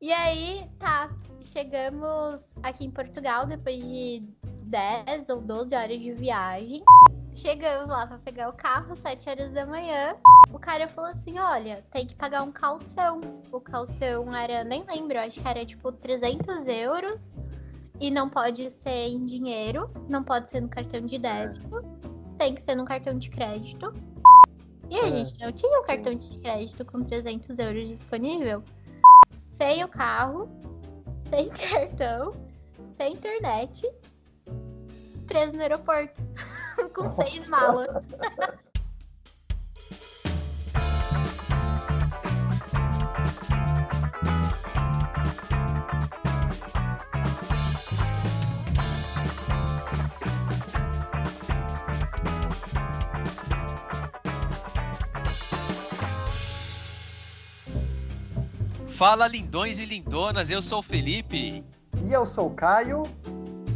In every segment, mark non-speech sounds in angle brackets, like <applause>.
E aí, tá, chegamos aqui em Portugal depois de 10 ou 12 horas de viagem. Chegamos lá pra pegar o carro, 7 horas da manhã. O cara falou assim: olha, tem que pagar um calção. O calção era, nem lembro, acho que era tipo 300 euros. E não pode ser em dinheiro, não pode ser no cartão de débito, tem que ser no cartão de crédito. E a É. gente não tinha um cartão de crédito com 300 euros disponível. Sem o carro, sem <laughs> cartão, sem internet, preso no aeroporto, <laughs> com seis malas. Fala lindões e lindonas, eu sou o Felipe. E eu sou o Caio,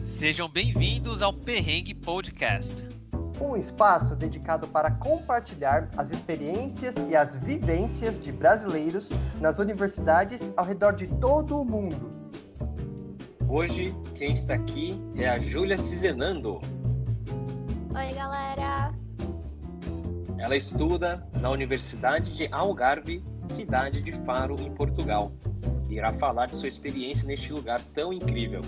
Sejam bem-vindos ao Perrengue Podcast. um espaço dedicado para compartilhar as experiências e as vivências de brasileiros nas universidades ao redor de todo o mundo. Hoje, quem está aqui é a Júlia Cizenando. Oi, galera. Ela estuda na Universidade de Algarve, cidade de Faro, em Portugal. Irá falar de sua experiência neste lugar tão incrível.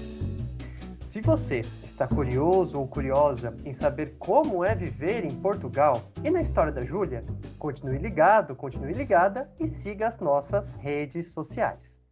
Se você está curioso ou curiosa em saber como é viver em Portugal e na história da Júlia, continue ligado, continue ligada e siga as nossas redes sociais.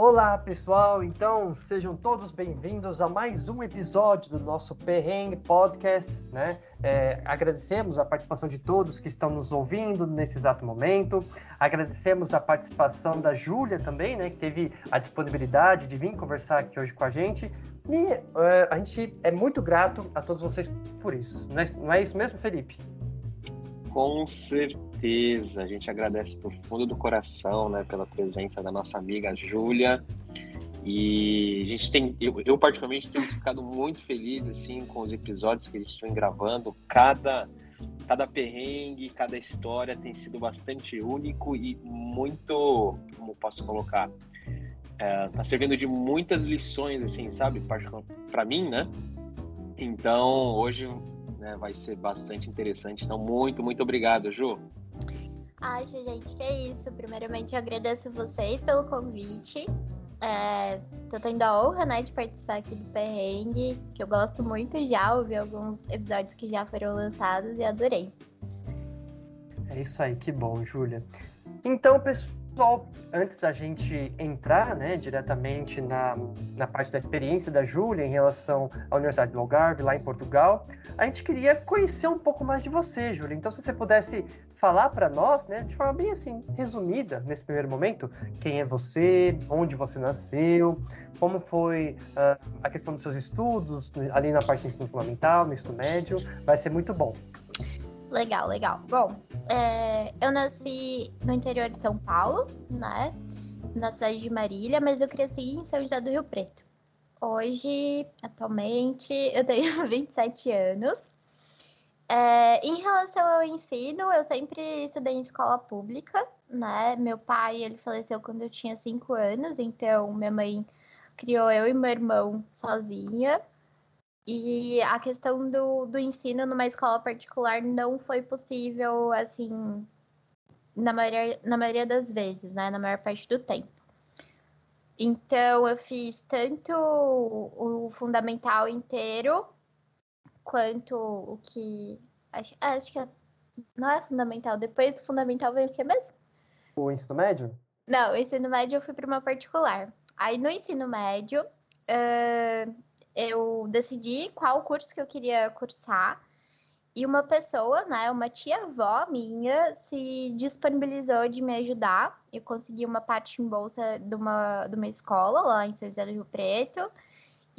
Olá pessoal, então sejam todos bem-vindos a mais um episódio do nosso Perrengue Podcast, né? É, agradecemos a participação de todos que estão nos ouvindo nesse exato momento. Agradecemos a participação da Júlia também, né? Que teve a disponibilidade de vir conversar aqui hoje com a gente. E é, a gente é muito grato a todos vocês por isso. Não é, não é isso mesmo, Felipe? Com certeza, a gente agradece do fundo do coração, né, pela presença da nossa amiga Júlia. E a gente tem, eu, eu particularmente tenho ficado muito feliz assim com os episódios que a gente vem gravando. Cada cada perrengue, cada história tem sido bastante único e muito, como posso colocar, é, tá servindo de muitas lições assim, sabe, para mim, né? Então hoje né, vai ser bastante interessante. Então muito, muito obrigado, Ju. Acho, gente, que é isso. Primeiramente, eu agradeço vocês pelo convite. É, tô tendo a honra, né, de participar aqui do Perrengue, que eu gosto muito já, ouvi alguns episódios que já foram lançados e adorei. É isso aí, que bom, Júlia. Então, pessoal, antes da gente entrar né, diretamente na, na parte da experiência da Júlia em relação à Universidade do Algarve, lá em Portugal, a gente queria conhecer um pouco mais de você, Júlia. Então, se você pudesse falar para nós, né, de forma bem assim, resumida, nesse primeiro momento, quem é você, onde você nasceu, como foi uh, a questão dos seus estudos, ali na parte do ensino fundamental, no ensino médio, vai ser muito bom. Legal, legal. Bom, é, eu nasci no interior de São Paulo, né? Na cidade de Marília, mas eu cresci em São José do Rio Preto. Hoje, atualmente, eu tenho <laughs> 27 anos. É, em relação ao ensino, eu sempre estudei em escola pública, né? Meu pai, ele faleceu quando eu tinha 5 anos, então minha mãe criou eu e meu irmão sozinha. E a questão do, do ensino numa escola particular não foi possível, assim, na maioria, na maioria das vezes, né? Na maior parte do tempo. Então, eu fiz tanto o fundamental inteiro, quanto o que. Acho, acho que não é fundamental. Depois do fundamental veio o que mesmo? O ensino médio? Não, o ensino médio eu fui para uma particular. Aí no ensino médio, uh, eu decidi qual curso que eu queria cursar. E uma pessoa, né, uma tia-avó minha, se disponibilizou de me ajudar. Eu consegui uma parte em bolsa de uma, de uma escola lá em São José do Rio Preto.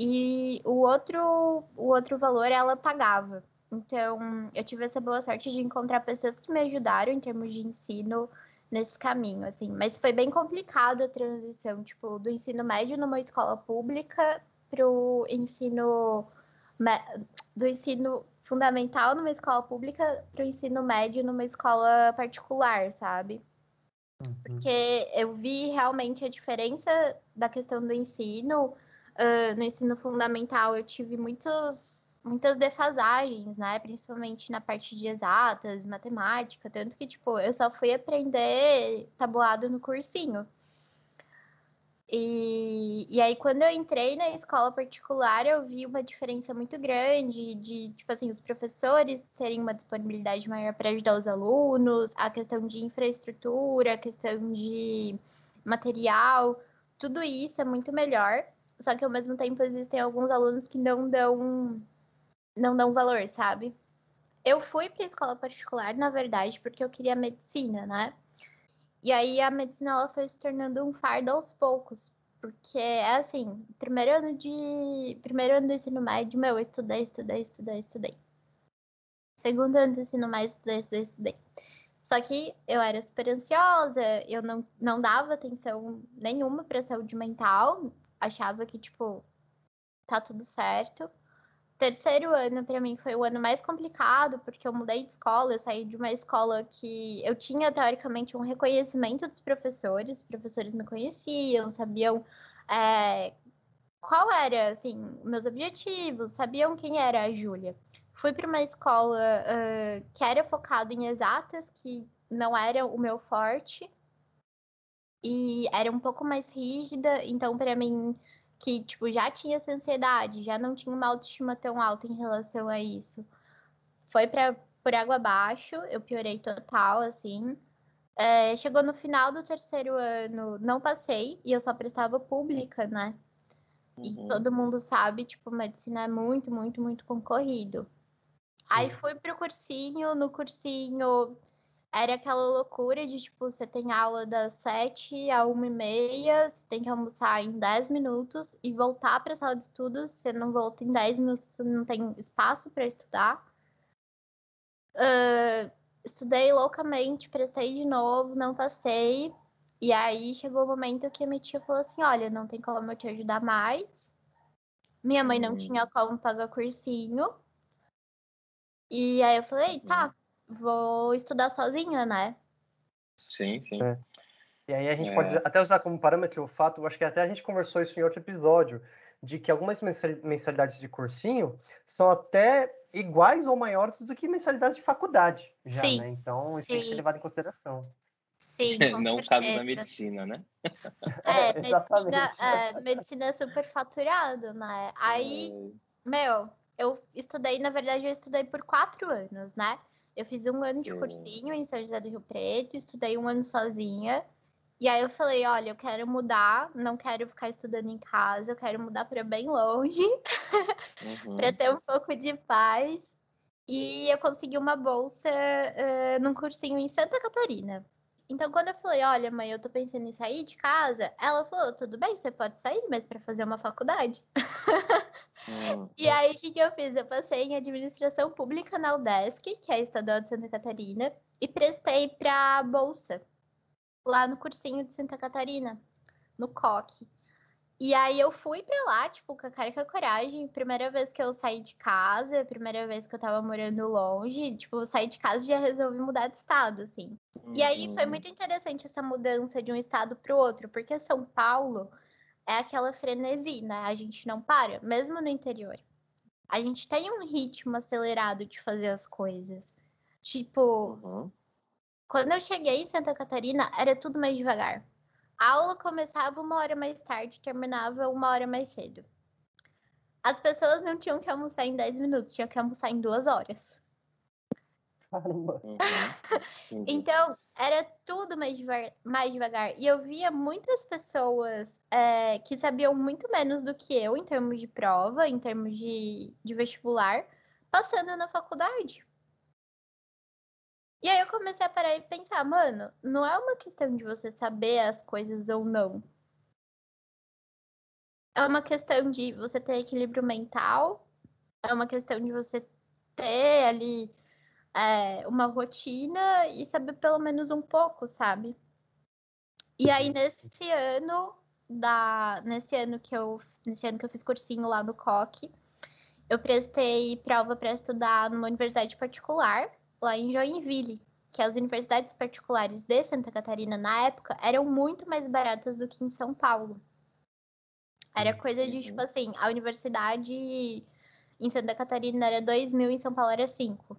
E o outro, o outro valor ela pagava. Então, eu tive essa boa sorte de encontrar pessoas que me ajudaram em termos de ensino nesse caminho, assim. Mas foi bem complicado a transição, tipo, do ensino médio numa escola pública pro ensino do ensino fundamental numa escola pública para o ensino médio numa escola particular, sabe? Uhum. Porque eu vi realmente a diferença da questão do ensino. Uh, no ensino fundamental, eu tive muitos, muitas defasagens, né? Principalmente na parte de exatas, matemática. Tanto que, tipo, eu só fui aprender tabuado no cursinho. E, e aí, quando eu entrei na escola particular, eu vi uma diferença muito grande de, tipo assim, os professores terem uma disponibilidade maior para ajudar os alunos, a questão de infraestrutura, a questão de material, tudo isso é muito melhor. Só que ao mesmo tempo existem alguns alunos que não dão não dão valor, sabe? Eu fui para escola particular, na verdade, porque eu queria medicina, né? E aí a medicina ela foi se tornando um fardo aos poucos. Porque é assim, primeiro ano de. Primeiro ano do ensino médio, meu, eu estudei, estudei, estudei, estudei. Segundo ano do ensino médio, estudei, estudei, estudei. Só que eu era super ansiosa, eu não, não dava atenção nenhuma pra saúde mental. Achava que, tipo, tá tudo certo terceiro ano para mim foi o ano mais complicado, porque eu mudei de escola, eu saí de uma escola que eu tinha teoricamente um reconhecimento dos professores, os professores me conheciam, sabiam é, qual era, assim, meus objetivos, sabiam quem era a Júlia. Fui para uma escola uh, que era focado em exatas, que não era o meu forte, e era um pouco mais rígida, então para mim que, tipo, já tinha essa ansiedade, já não tinha uma autoestima tão alta em relação a isso. Foi pra, por água abaixo, eu piorei total, assim. É, chegou no final do terceiro ano, não passei, e eu só prestava pública, né? Uhum. E todo mundo sabe, tipo, medicina é muito, muito, muito concorrido. Sim. Aí fui pro cursinho, no cursinho era aquela loucura de, tipo, você tem aula das sete a uma e meia, você tem que almoçar em dez minutos e voltar para a sala de estudos. Você não volta em dez minutos, você não tem espaço para estudar. Uh, estudei loucamente, prestei de novo, não passei. E aí chegou o momento que a minha tia falou assim: Olha, não tem como eu te ajudar mais. Minha mãe não hum. tinha como pagar cursinho. E aí eu falei: Tá, hum vou estudar sozinha, né? Sim, sim. É. E aí a gente é. pode até usar como parâmetro o fato, acho que até a gente conversou isso em outro episódio, de que algumas mensalidades de cursinho são até iguais ou maiores do que mensalidades de faculdade, já, sim, né? Então isso sim. tem que ser levado em consideração. Sim, <laughs> Não o caso da medicina, né? É, <laughs> medicina, é, medicina é super faturado, né? Aí, é. meu, eu estudei, na verdade, eu estudei por quatro anos, né? Eu fiz um ano de cursinho em São José do Rio Preto, estudei um ano sozinha. E aí eu falei, olha, eu quero mudar, não quero ficar estudando em casa, eu quero mudar para bem longe, <laughs> uhum. para ter um pouco de paz. E eu consegui uma bolsa uh, num cursinho em Santa Catarina. Então, quando eu falei, olha, mãe, eu tô pensando em sair de casa, ela falou, tudo bem, você pode sair, mas para fazer uma faculdade. Hum, e aí, o que, que eu fiz? Eu passei em administração pública na UDESC, que é a estadual de Santa Catarina, e prestei para bolsa lá no cursinho de Santa Catarina, no COC. E aí eu fui pra lá, tipo, com a cara e com a coragem. Primeira vez que eu saí de casa, primeira vez que eu tava morando longe, tipo, eu saí de casa e já resolvi mudar de estado, assim. Uhum. E aí foi uhum. muito interessante essa mudança de um estado pro outro, porque São Paulo é aquela frenesi, né? A gente não para, mesmo no interior. A gente tem um ritmo acelerado de fazer as coisas. Tipo, uhum. quando eu cheguei em Santa Catarina, era tudo mais devagar. A aula começava uma hora mais tarde, terminava uma hora mais cedo. As pessoas não tinham que almoçar em 10 minutos, tinham que almoçar em duas horas. Caramba. Uhum. então, era tudo mais, devagar, mais devagar. E eu via muitas pessoas é, que sabiam muito menos do que eu em termos de prova, em termos de, de vestibular, passando na faculdade. E aí eu comecei a parar e pensar, mano, não é uma questão de você saber as coisas ou não. É uma questão de você ter equilíbrio mental, é uma questão de você ter ali é, uma rotina e saber pelo menos um pouco, sabe? E aí nesse ano da nesse ano que eu nesse ano que eu fiz cursinho lá no COC, eu prestei prova para estudar numa universidade particular, lá em Joinville, que as universidades particulares de Santa Catarina, na época, eram muito mais baratas do que em São Paulo. Era coisa de, tipo assim, a universidade em Santa Catarina era 2 mil, em São Paulo era 5.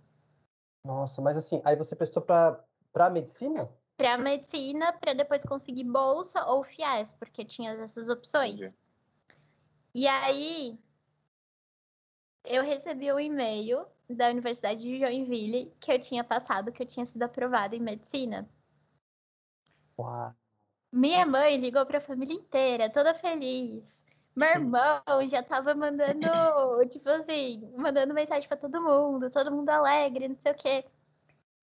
Nossa, mas assim, aí você prestou para para medicina? Para medicina, para depois conseguir bolsa ou FIES, porque tinha essas opções. Entendi. E aí, eu recebi um e-mail da Universidade de Joinville que eu tinha passado, que eu tinha sido aprovada em medicina. Uau. Minha mãe ligou para a família inteira, toda feliz. Meu irmão já tava mandando, <laughs> tipo assim, mandando mensagem para todo mundo, todo mundo alegre, não sei o quê.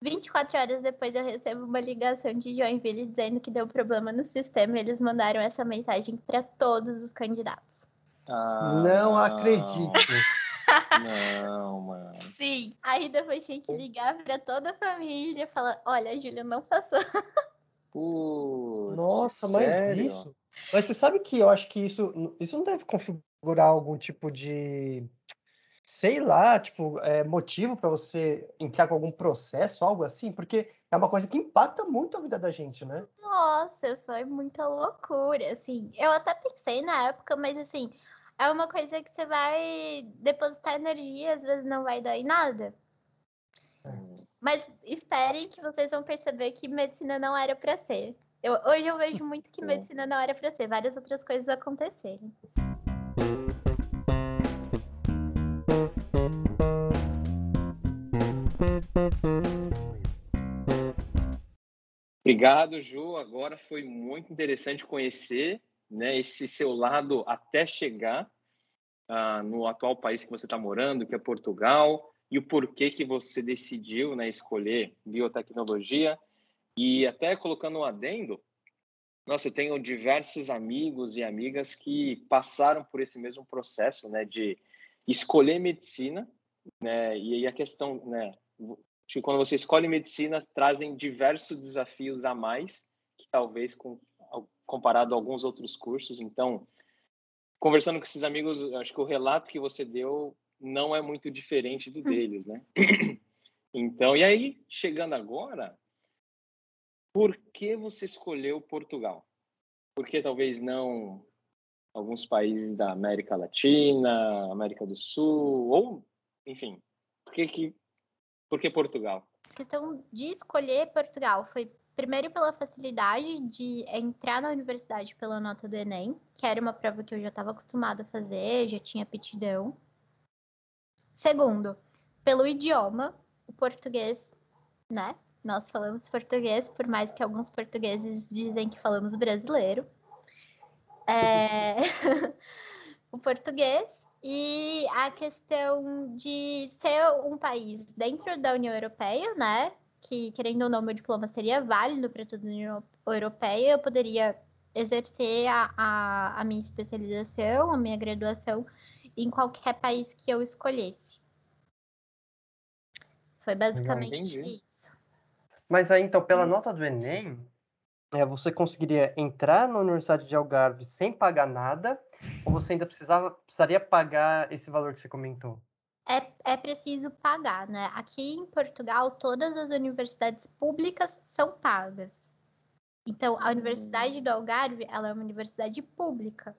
24 horas depois eu recebo uma ligação de Joinville dizendo que deu problema no sistema e eles mandaram essa mensagem para todos os candidatos. Ah, não acredito. Não, mano. Sim. Aí depois tinha que ligar pra toda a família e falar: olha, a Júlia não passou. Putz, Nossa, mas sério? isso. Mas você sabe que eu acho que isso, isso não deve configurar algum tipo de. Sei lá, tipo, é, motivo para você entrar com algum processo, algo assim, porque é uma coisa que impacta muito a vida da gente, né? Nossa, foi muita loucura, assim. Eu até pensei na época, mas assim, é uma coisa que você vai depositar energia, às vezes não vai dar em nada. É. Mas esperem que vocês vão perceber que medicina não era para ser. Eu, hoje eu vejo muito que é. medicina não era para ser, várias outras coisas acontecerem. Obrigado, Ju. Agora foi muito interessante conhecer né, esse seu lado até chegar uh, no atual país que você está morando, que é Portugal, e o porquê que você decidiu né, escolher biotecnologia. E até colocando um adendo, nossa, eu tenho diversos amigos e amigas que passaram por esse mesmo processo, né, de escolher medicina, né, e aí a questão, né, que quando você escolhe medicina, trazem diversos desafios a mais, que talvez com comparado a alguns outros cursos. Então, conversando com esses amigos, acho que o relato que você deu não é muito diferente do hum. deles, né? <clears throat> Então, e aí, chegando agora, por que você escolheu Portugal? Por que talvez não alguns países da América Latina, América do Sul, ou, enfim, por que, que, por que Portugal? A questão de escolher Portugal foi Primeiro, pela facilidade de entrar na universidade pela nota do Enem, que era uma prova que eu já estava acostumada a fazer, já tinha aptidão. Segundo, pelo idioma, o português, né? Nós falamos português, por mais que alguns portugueses dizem que falamos brasileiro. É... <laughs> o português e a questão de ser um país dentro da União Europeia, né? Que, querendo ou não, meu diploma seria válido para toda a União Europeia, eu poderia exercer a, a, a, minha especialização, a minha graduação em qualquer país que eu escolhesse. Foi basicamente isso. Mas aí, então, pela nota do Enem, é, você conseguiria entrar na Universidade de Algarve sem pagar nada, ou você ainda precisava, precisaria pagar esse valor que você comentou? É, é preciso pagar, né? Aqui em Portugal, todas as universidades públicas são pagas. Então, a Universidade do Algarve, ela é uma universidade pública,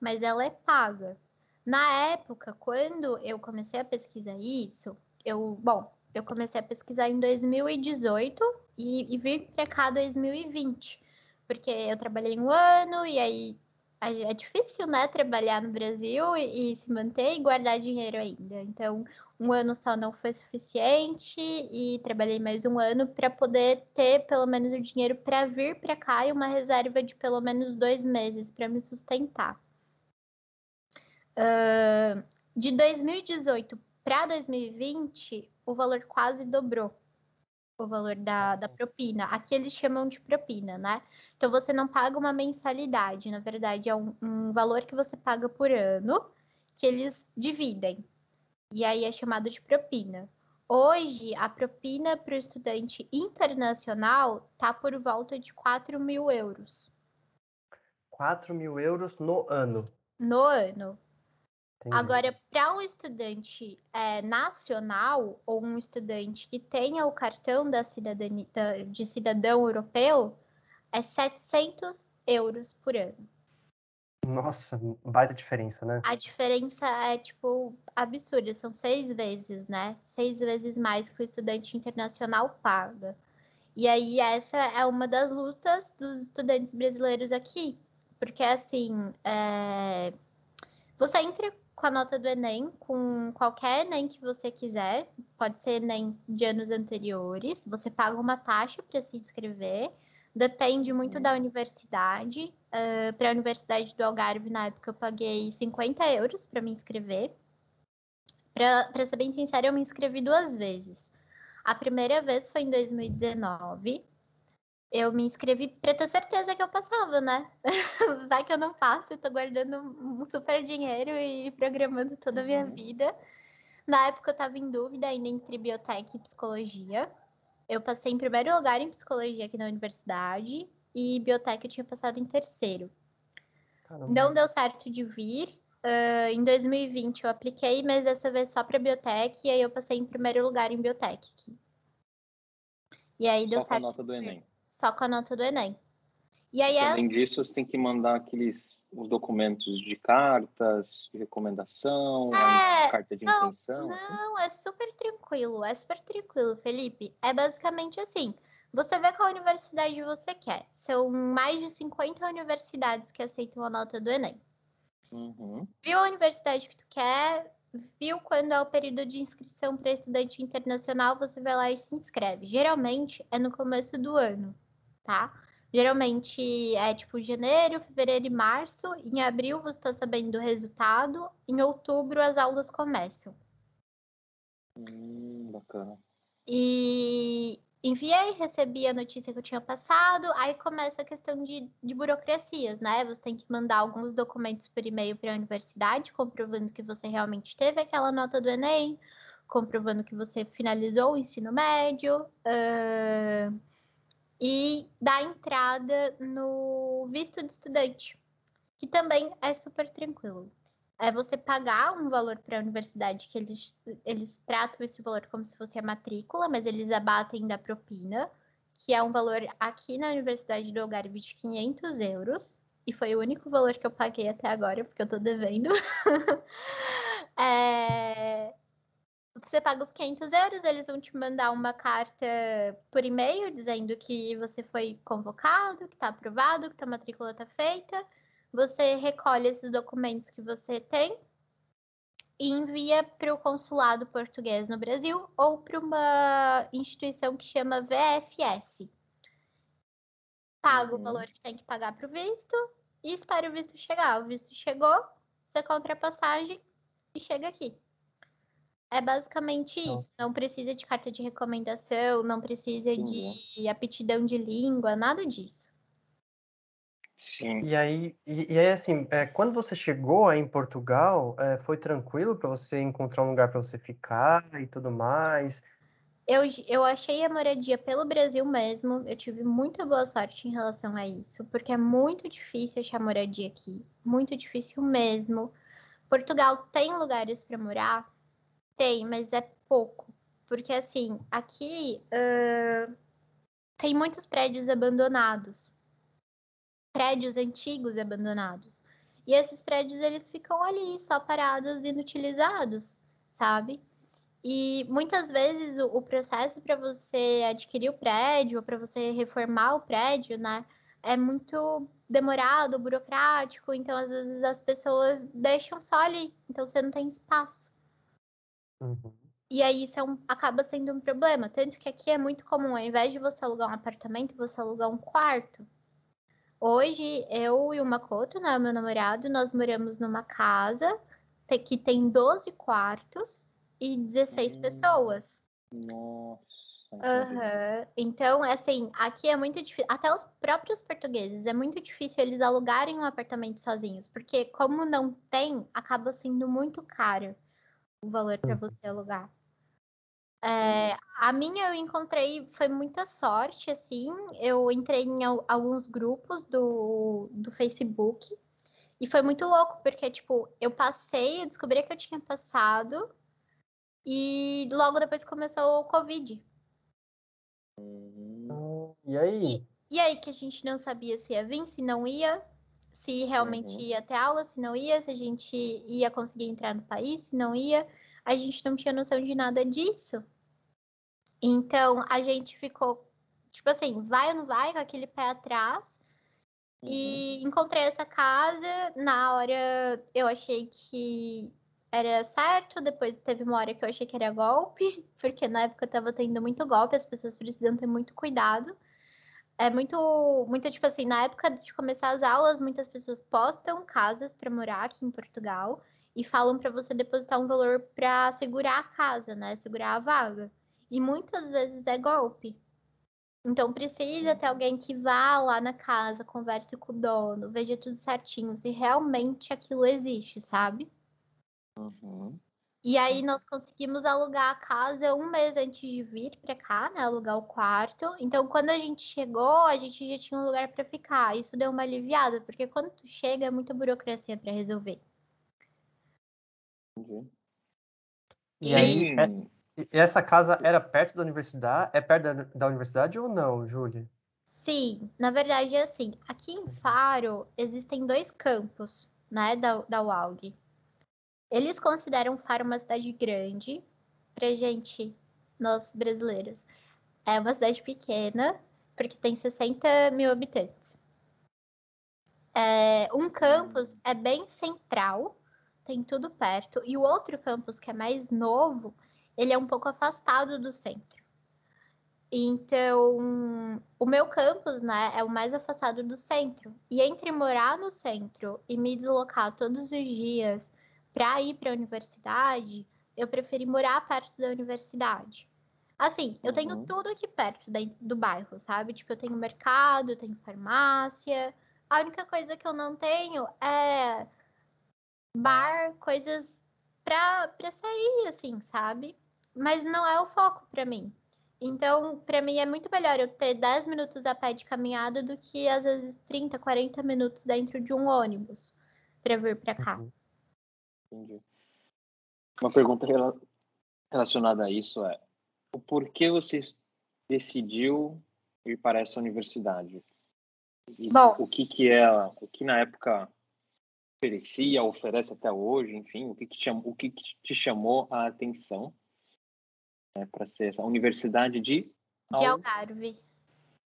mas ela é paga. Na época, quando eu comecei a pesquisar isso, eu, bom, eu comecei a pesquisar em 2018 e, e vim para cá 2020, porque eu trabalhei um ano e aí é difícil, né, trabalhar no Brasil e, e, se manter e guardar dinheiro ainda. Então, um ano só não foi suficiente e trabalhei mais um ano para poder ter pelo menos o dinheiro para vir para cá e uma reserva de pelo menos dois meses para me sustentar. Uh, de 2018 para 2020, o valor quase dobrou o valor da, da propina. Aqui eles chamam de propina, né? Então você não paga uma mensalidade, na verdade é um, um valor que você paga por ano que eles dividem. E aí é chamado de propina. Hoje, a propina para o estudante internacional está por volta de 4 mil euros. 4 mil euros no ano. No ano. Entendi. Agora, para um estudante é, nacional ou um estudante que tenha o cartão da cidadania, da- de cidadão europeu, é 700 euros por ano. Nossa, baita diferença, né? A diferença é, tipo, absurda. São seis vezes, né? Seis vezes mais que o estudante internacional paga. E aí, essa é uma das lutas dos estudantes brasileiros aqui. Porque, assim, é, você entra com a nota do Enem, com qualquer Enem que você quiser. Pode ser Enem de anos anteriores. Você paga uma taxa para se inscrever. Depende muito da universidade. para a Universidade do Algarve, na época, eu paguei 50 euros para me inscrever. Para ser bem sincera, eu me inscrevi duas vezes. A primeira vez foi em 2019. Eu me inscrevi para ter certeza que eu passava, né? <laughs> Vai que eu não passo, eu tô guardando um super dinheiro e programando toda a minha Uhum. vida. Na época eu estava em dúvida ainda entre biotech e psicologia. Eu passei em primeiro lugar em psicologia aqui na universidade e biotech eu tinha passado em terceiro. Caramba. Não deu certo de vir. Ah, em 2020 eu apliquei, mas dessa vez só para biotech, e aí eu passei em primeiro lugar em biotech. aqui. E aí deu Só com a certo. nota do. Enem. Só com a nota do Enem. E aí Além essa- disso, você tem que mandar aqueles os documentos de cartas, de recomendação, É, carta de não, intenção. assim. Não, é super tranquilo, é super tranquilo, Felipe. É basicamente assim: você vê qual universidade você quer. São mais de 50 universidades que aceitam a nota do Enem. Uhum. Viu a universidade que tu quer, viu quando é o período de inscrição para estudante internacional, você vai lá e se inscreve. Geralmente é no começo do ano, tá? Geralmente é tipo janeiro, fevereiro e março. Em abril você está sabendo do resultado. Em outubro as aulas começam. Hum, bacana. E enviei, recebi a notícia que eu tinha passado. Aí começa a questão de, de burocracias, né? Você tem que mandar alguns documentos por e-mail para a universidade, comprovando que você realmente teve aquela nota do Enem, comprovando que você finalizou o ensino médio. ahn, e dar entrada no visto de estudante, que também é super tranquilo. É você pagar um valor para a universidade, que eles, eles tratam esse valor como se fosse a matrícula, mas eles abatem da propina, que é um valor aqui na Universidade do Algarve de 500 euros, e foi o único valor que eu paguei até agora, porque eu tô devendo. <laughs> É, Você paga os 500 euros, eles vão te mandar uma carta por e-mail dizendo que você foi convocado, que está aprovado, que a matrícula está feita. Você recolhe esses documentos que você tem e envia para o consulado português no Brasil ou para uma instituição que chama VFS. Paga Uhum. o valor que tem que pagar para o visto e espera o visto chegar. O visto chegou, você compra a passagem e chega aqui. É basicamente Então. isso. Não precisa de carta de recomendação, não precisa Entendi. de aptidão de língua, nada disso. Sim. E aí, e, e aí assim, é, quando você chegou aí em Portugal, é, foi tranquilo para você encontrar um lugar para você ficar e tudo mais? Eu, eu achei a moradia pelo Brasil mesmo. Eu tive muita boa sorte em relação a isso, porque é muito difícil achar moradia aqui. Muito difícil mesmo. Portugal tem lugares para morar? Tem, mas é pouco. Porque, assim, aqui ahn, tem muitos prédios abandonados. Prédios antigos abandonados. E esses prédios, eles ficam ali, só parados, inutilizados, sabe? E muitas vezes o, o processo para você adquirir o prédio, para você reformar o prédio, né, é muito demorado, burocrático. Então, às vezes, as pessoas deixam só ali. Então, você não tem espaço. Uhum. E aí isso é um- acaba sendo um problema. Tanto que aqui é muito comum, ao invés de você alugar um apartamento, você alugar um quarto. Hoje, eu e o Makoto, né, meu namorado, nós moramos numa casa que tem 12 quartos e 16 Hum. pessoas. Nossa. Aham. Então, assim, aqui é muito difícil. Até os próprios portugueses, é muito difícil eles alugarem um apartamento sozinhos, porque como não tem, acaba sendo muito caro o valor para Uhum. você alugar. É, a minha eu encontrei, foi muita sorte, assim. Eu entrei em al- alguns grupos do, do Facebook E foi muito louco, porque, tipo, eu passei, eu descobri que eu tinha passado, e logo depois começou o Covid. E aí? E, e aí que a gente não sabia se ia vir, se não ia, se realmente Uhum. ia ter aula, se não ia, se a gente ia conseguir entrar no país, se não ia. A gente não tinha noção de nada disso. Então, a gente ficou, tipo assim, vai ou não vai, com aquele pé atrás. E encontrei essa casa. Na hora eu achei que era certo, depois teve uma hora que eu achei que era golpe, <laughs> porque na época tava tendo muito golpe, as pessoas precisam ter muito cuidado. É muito, muito tipo assim, na época de começar as aulas, muitas pessoas postam casas para morar aqui em Portugal e falam para você depositar um valor para segurar a casa, né? Segurar a vaga. E muitas vezes é golpe. Então precisa ter alguém que vá lá na casa, converse com o dono, veja tudo certinho, se realmente aquilo existe, sabe? Uhum. E aí nós conseguimos alugar a casa um mês antes de vir para cá, né? Alugar o quarto. Então, quando a gente chegou, a gente já tinha um lugar para ficar. Isso deu uma aliviada, porque quando tu chega é muita burocracia para resolver. Entendi. E aí, Tem- é- e essa casa era perto da universidade? É perto da, da universidade ou não, Júlia? Sim, na verdade é assim. Aqui em Faro existem dois campos, né, da, da UALG. Eles consideram Faro uma cidade grande, pra gente, nós brasileiros. É uma cidade pequena, porque tem 60 mil habitantes. É, um campus é bem central, tem tudo perto, e o outro campus, que é mais novo, ele é um pouco afastado do centro. Então, o meu campus, né, é o mais afastado do centro. E entre morar no centro e me deslocar todos os dias para ir para a universidade, eu preferi morar perto da universidade. Assim, eu tenho Uhum. tudo aqui perto da- do bairro, sabe? Tipo, eu tenho mercado, eu tenho farmácia. A única coisa que eu não tenho é bar, coisas pra, pra sair, assim, sabe? Mas não é o foco pra mim. Então, pra mim é muito melhor eu ter 10 minutos a pé de caminhada do que às vezes 30, 40 minutos dentro de um ônibus pra vir pra cá. Uhum. Entendi. Uma pergunta rela- relacionada a isso é: o porquê você decidiu ir para essa universidade? E Bom. o que que é, o que na época oferecia, oferece até hoje, enfim, o que que cham- o que que te chamou a atenção né, para ser essa universidade de De Al- Algarve.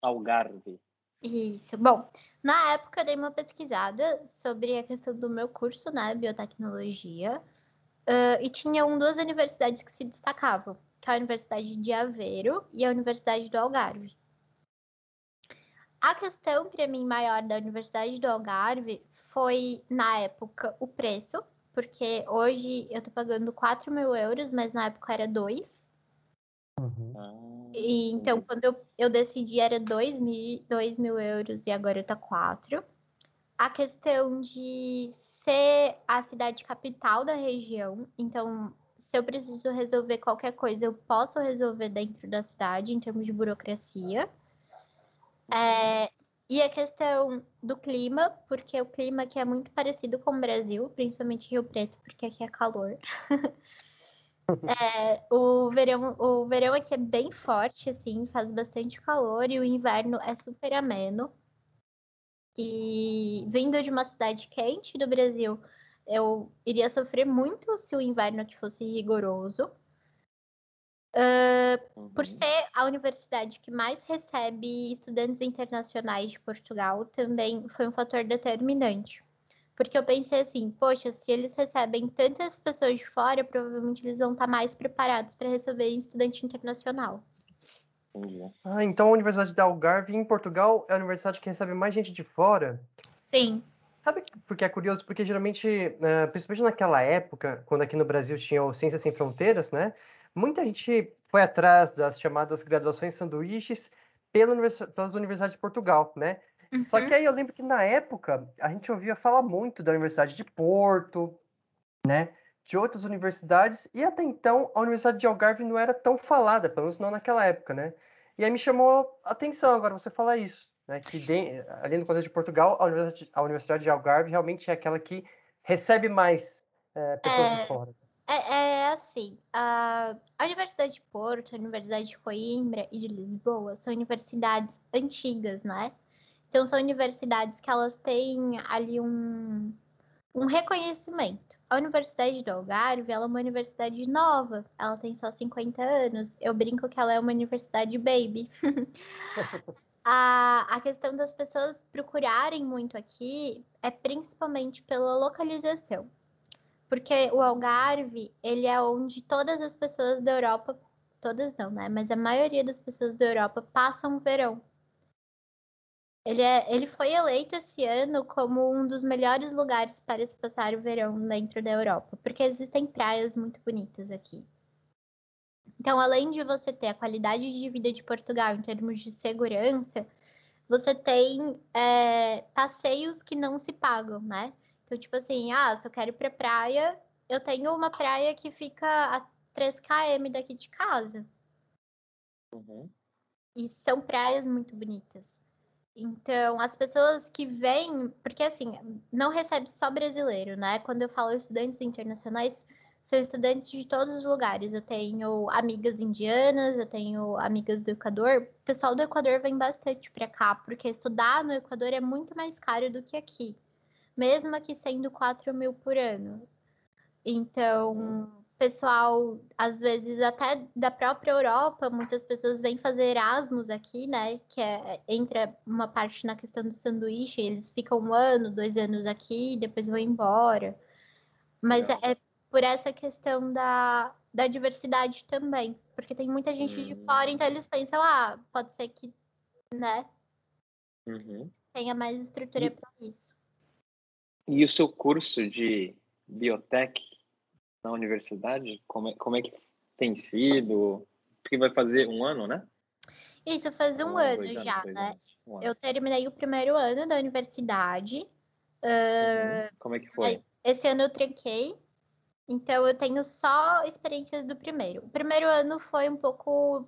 Algarve? Isso. Bom, na época eu dei uma pesquisada sobre a questão do meu curso, né, biotecnologia, ah, e tinham duas universidades que se destacavam, que é a Universidade de Aveiro e a Universidade do Algarve. A questão para mim maior da Universidade do Algarve foi, na época, o preço, porque hoje eu tô pagando 4 mil euros, mas na época era 2. Uhum. E, então, entendi. quando eu, eu decidi, era 2 mil, 2 mil euros e agora tá 4. A questão de ser a cidade capital da região, então, se eu preciso resolver qualquer coisa, eu posso resolver dentro da cidade, em termos de burocracia. É, e a questão do clima, porque o clima aqui é muito parecido com o Brasil, principalmente Rio Preto, porque aqui é calor. <laughs> É, o verão, o verão aqui é bem forte, assim, faz bastante calor e o inverno é super ameno. E vindo de uma cidade quente do Brasil, eu iria sofrer muito se o inverno aqui fosse rigoroso. Por Uhum. ser a universidade que mais recebe estudantes internacionais de Portugal, também foi um fator determinante. Porque eu pensei assim, poxa, se eles recebem tantas pessoas de fora, provavelmente eles vão estar mais preparados para receber um estudante internacional. Entendi. Ah, então a Universidade da Algarve em Portugal é a universidade que recebe mais gente de fora? Sim, Sabe por que é curioso? Porque geralmente, eh, principalmente naquela época, quando aqui no Brasil tinha o Ciências Sem Fronteiras, né? Muita gente foi atrás das chamadas graduações sanduíches pela pelas universidades de Portugal, né? Só Uhum. que aí eu lembro que na época a gente ouvia falar muito da Universidade de Porto, né? De outras universidades, e até então a Universidade de Algarve não era tão falada, pelo menos não naquela época, né? E aí me chamou a atenção agora você falar isso. né, que de, além do contexto de Portugal, a Universidade, a Universidade de Algarve realmente é aquela que recebe mais é, pessoas é, de fora. É, é assim, a, a Universidade de Porto, a Universidade de Coimbra e de Lisboa são universidades antigas, né? Então são universidades que elas têm ali um, um reconhecimento. A Universidade do Algarve ela é uma universidade nova, ela tem só 50 anos. Eu brinco que ela é uma universidade baby. <laughs> a, a questão das pessoas procurarem muito aqui é principalmente pela localização. Porque o Algarve, ele é onde todas as pessoas da Europa, todas não, né? Mas a maioria das pessoas da Europa passam o verão. Ele, é, ele foi eleito esse ano como um dos melhores lugares para se passar o verão dentro da Europa, porque existem praias muito bonitas aqui. Então, além de você ter a qualidade de vida de Portugal em termos de segurança, você tem é, passeios que não se pagam, né? Então, tipo assim, ah, se eu quero ir pra praia, eu tenho uma praia que fica a 3 km daqui de casa. Uhum. E são praias muito bonitas. Então, as pessoas que vêm, porque assim, não recebe só brasileiro, né? Quando eu falo estudantes internacionais, são estudantes de todos os lugares. Eu tenho amigas indianas, eu tenho amigas do Equador. O pessoal do Equador vem bastante para cá, porque estudar no Equador é muito mais caro do que aqui, mesmo aqui sendo 4 mil por ano. Então, pessoal, às vezes até da própria Europa, muitas pessoas vêm fazer Erasmus aqui, né? Que é, entra uma parte na questão do sanduíche, eles ficam um ano, dois anos aqui, depois vão embora. Mas é, é por essa questão da, da diversidade também. Porque tem muita gente hum. de fora, então eles pensam, ah, pode ser que, né? Uhum. Tenha mais estrutura para isso. E o seu curso de biotech na universidade? Como é, como é que tem sido? Porque vai fazer um ano, né? Isso, faz um, um ano já, anos, né? Um ano. Eu terminei o primeiro ano da universidade. Uh, Como é que foi? Esse ano eu tranquei. Então eu tenho só experiências do primeiro. O primeiro ano foi um pouco.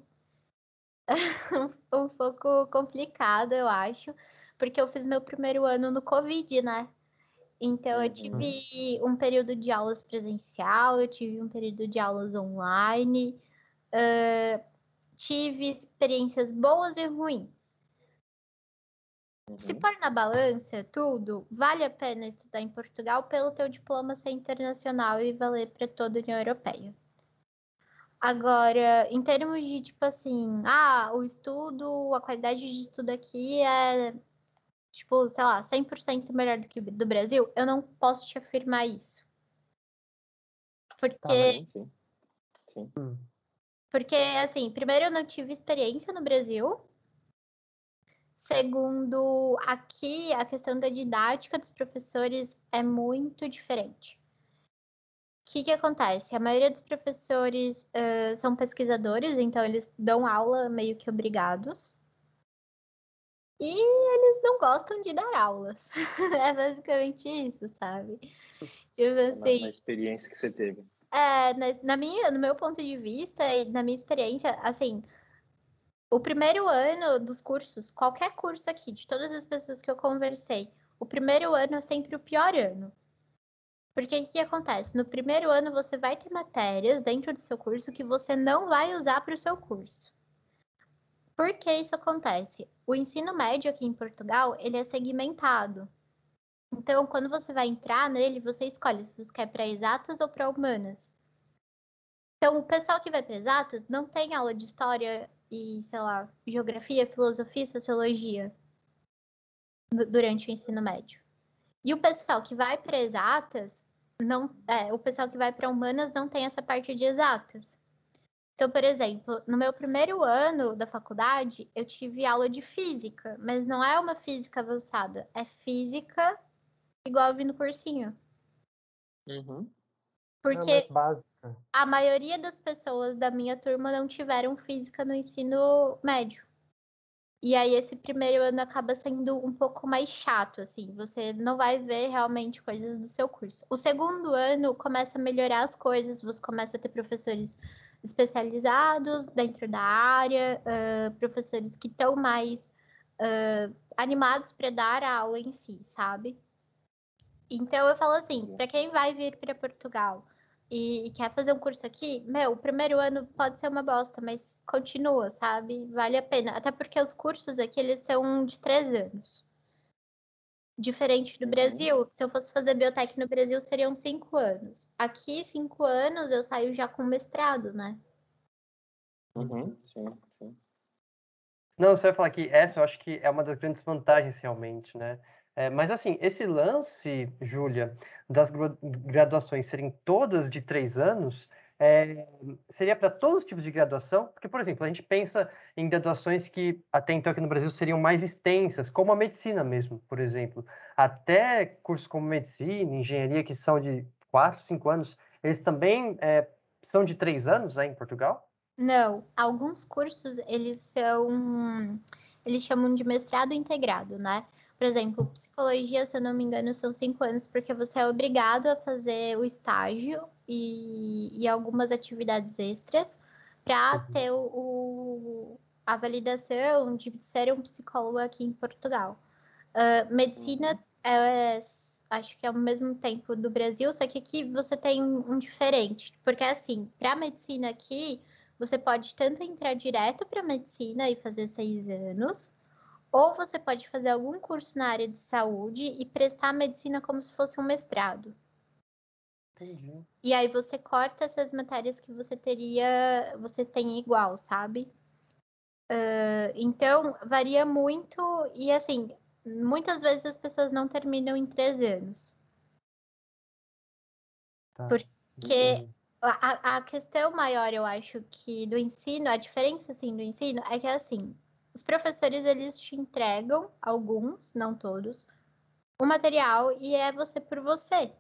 <laughs> um pouco complicado, eu acho. Porque eu fiz meu primeiro ano no Covid, né? Então, eu uhum. tive um período de aulas presencial, eu tive um período de aulas online, uh, tive experiências boas e ruins. Uhum. Se pôr na balança tudo, vale a pena estudar em Portugal pelo teu diploma ser internacional e valer para toda a União Europeia. Agora, em termos de tipo assim, ah, o estudo, a qualidade de estudo aqui é tipo, sei lá, 100% melhor do que do Brasil, eu não posso te afirmar isso. Porque. Tá, sim. sim. Hum. Porque, assim, primeiro eu não tive experiência no Brasil. Segundo, aqui a questão da didática dos professores é muito diferente. O que, que acontece? A maioria dos professores uh, são pesquisadores, então eles dão aula meio que obrigados. E eles não gostam de dar aulas. <laughs> é basicamente isso, sabe? Tipo assim, na, na experiência que você teve. É, na, na, minha, no meu ponto de vista e na minha experiência, assim, o primeiro ano dos cursos, qualquer curso aqui, de todas as pessoas que eu conversei, o primeiro ano é sempre o pior ano. Porque o que acontece? No primeiro ano você vai ter matérias dentro do seu curso que você não vai usar para o seu curso. Por que isso acontece? O ensino médio aqui em Portugal, ele é segmentado. Então, quando você vai entrar nele, você escolhe se você quer para exatas ou para humanas. Então, o pessoal que vai para exatas não tem aula de história e, sei lá, geografia, filosofia, sociologia durante o ensino médio. E o pessoal que vai para exatas, não, é, o pessoal que vai para humanas não tem essa parte de exatas. Então, por exemplo, no meu primeiro ano da faculdade, eu tive aula de física, mas não é uma física avançada, é física igual eu vi no cursinho. Uhum. Porque é a maioria das pessoas da minha turma não tiveram física no ensino médio. E aí esse primeiro ano acaba sendo um pouco mais chato, assim, você não vai ver realmente coisas do seu curso. O segundo ano começa a melhorar as coisas, você começa a ter professores especializados dentro da área, uh, professores que estão mais uh, animados para dar a aula em si, sabe? Então eu falo assim, para quem vai vir para Portugal e, e, quer fazer um curso aqui, meu, o primeiro ano pode ser uma bosta, mas continua, sabe? Vale a pena. Até porque os cursos aqui, eles são de três anos. Diferente do uhum. Brasil, se eu fosse fazer biotech no Brasil, seriam cinco anos. Aqui, cinco anos, eu saio já com mestrado, né? Uhum, sim, sim. Não, você vai falar que essa eu acho que é uma das grandes vantagens realmente, né? É, mas assim, esse lance, Júlia, das graduações serem todas de três anos, é, seria para todos os tipos de graduação? Porque, por exemplo, a gente pensa em graduações que até então aqui no Brasil seriam mais extensas, como a medicina mesmo, por exemplo. Até cursos como medicina, engenharia, que são de quatro, cinco anos, eles também é, são de três anos aí em Portugal? Não, alguns cursos eles são, eles chamam de mestrado integrado, né? Por exemplo, psicologia, se eu não me engano, são cinco anos, porque você é obrigado a fazer o estágio e, e algumas atividades extras para uhum. ter o, o, a validação de ser um psicólogo aqui em Portugal. Uh, medicina uhum. é, acho que é ao mesmo tempo do Brasil, só que aqui você tem um diferente, porque assim, para medicina aqui, você pode tanto entrar direto para medicina e fazer seis anos, ou você pode fazer algum curso na área de saúde e prestar medicina como se fosse um mestrado. Entendi. E aí você corta essas matérias que você teria, você tem igual, sabe? Uh, então, varia muito e assim, muitas vezes as pessoas não terminam em três anos. Tá. Porque a, a questão maior, eu acho, que do ensino, a diferença, assim, do ensino é que, assim, os professores, eles te entregam, alguns, não todos, o material e é você por você.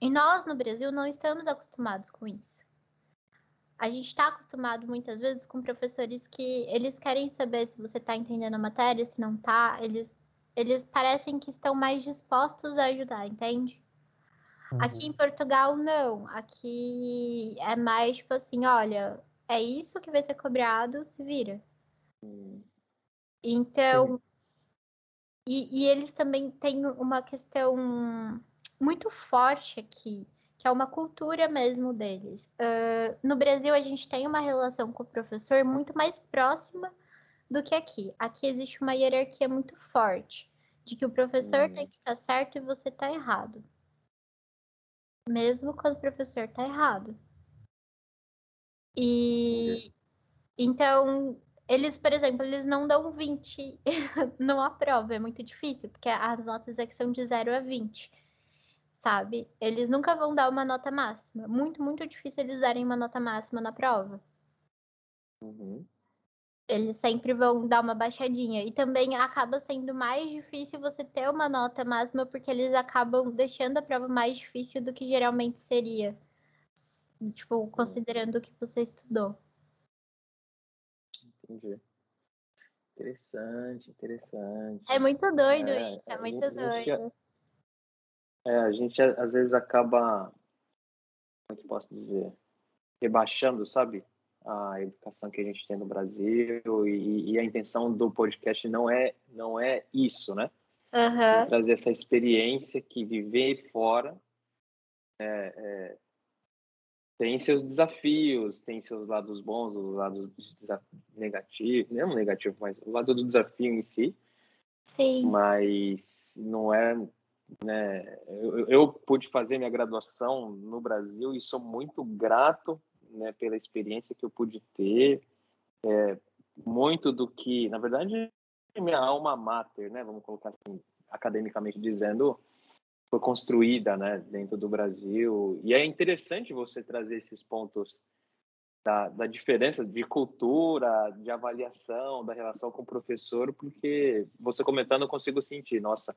E nós, no Brasil, não estamos acostumados com isso. A gente está acostumado, muitas vezes, com professores que eles querem saber se você está entendendo a matéria, se não está. Eles, eles parecem que estão mais dispostos a ajudar, entende? Uhum. Aqui em Portugal, não. Aqui é mais tipo assim, olha, é isso que vai ser cobrado, se vira. Então, e, e, eles também têm uma questão muito forte aqui, que é uma cultura mesmo deles. Uh, no Brasil, a gente tem uma relação com o professor muito mais próxima do que aqui. Aqui existe uma hierarquia muito forte, de que o professor tem que estar certo e você está errado. Mesmo quando o professor está errado. E então eles, por exemplo, eles não dão 20 numa prova, é muito difícil, porque as notas é que são de 0 a 20, sabe? Eles nunca vão dar uma nota máxima. Muito, muito difícil eles darem uma nota máxima na prova. Uhum. Eles sempre vão dar uma baixadinha. E também acaba sendo mais difícil você ter uma nota máxima, porque eles acabam deixando a prova mais difícil do que geralmente seria. Tipo, considerando o que você estudou. Entendi. Interessante, interessante. É muito doido é, isso, é muito doido. É, a gente às vezes acaba, como é que posso dizer, rebaixando, sabe? A educação que a gente tem no Brasil e, e a intenção do podcast não é, não é isso, né? Uhum. Trazer essa experiência que viver fora é, é, tem seus desafios, tem seus lados bons, os lados negativos, não negativo, mas o lado do desafio em si. Sim. Mas não é, né? Eu, eu pude fazer minha graduação no Brasil e sou muito grato, né, pela experiência que eu pude ter. É, muito do que, na verdade, minha alma mater, né? Vamos colocar assim, academicamente dizendo, foi construída né, dentro do Brasil. E é interessante você trazer esses pontos da, da, diferença de cultura, de avaliação, da relação com o professor, porque você comentando eu consigo sentir, nossa,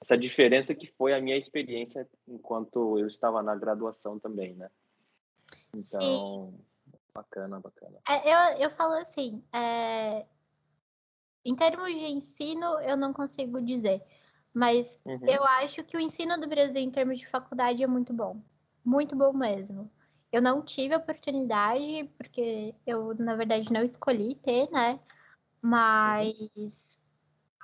essa diferença que foi a minha experiência enquanto eu estava na graduação também, né? Então, Sim. bacana, bacana. É, eu, eu falo assim, é... em termos de ensino, eu não consigo dizer. Mas uhum. eu acho que o ensino do Brasil em termos de faculdade é muito bom. Muito bom mesmo. Eu não tive oportunidade, porque eu, na verdade, não escolhi ter, né? Mas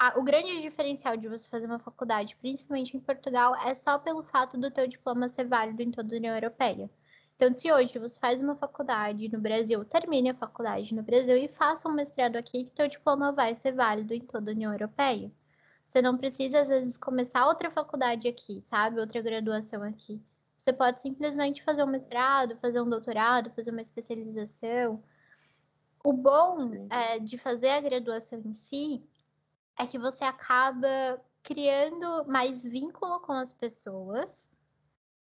a, o grande diferencial de você fazer uma faculdade, principalmente em Portugal, é só pelo fato do teu diploma ser válido em toda a União Europeia. Então, se hoje você faz uma faculdade no Brasil, termine a faculdade no Brasil e faça um mestrado aqui, que teu diploma vai ser válido em toda a União Europeia. Você não precisa, às vezes, começar outra faculdade aqui, sabe? Outra graduação aqui. Você pode simplesmente fazer um mestrado, fazer um doutorado, fazer uma especialização. O bom é, de fazer a graduação em si é que você acaba criando mais vínculo com as pessoas,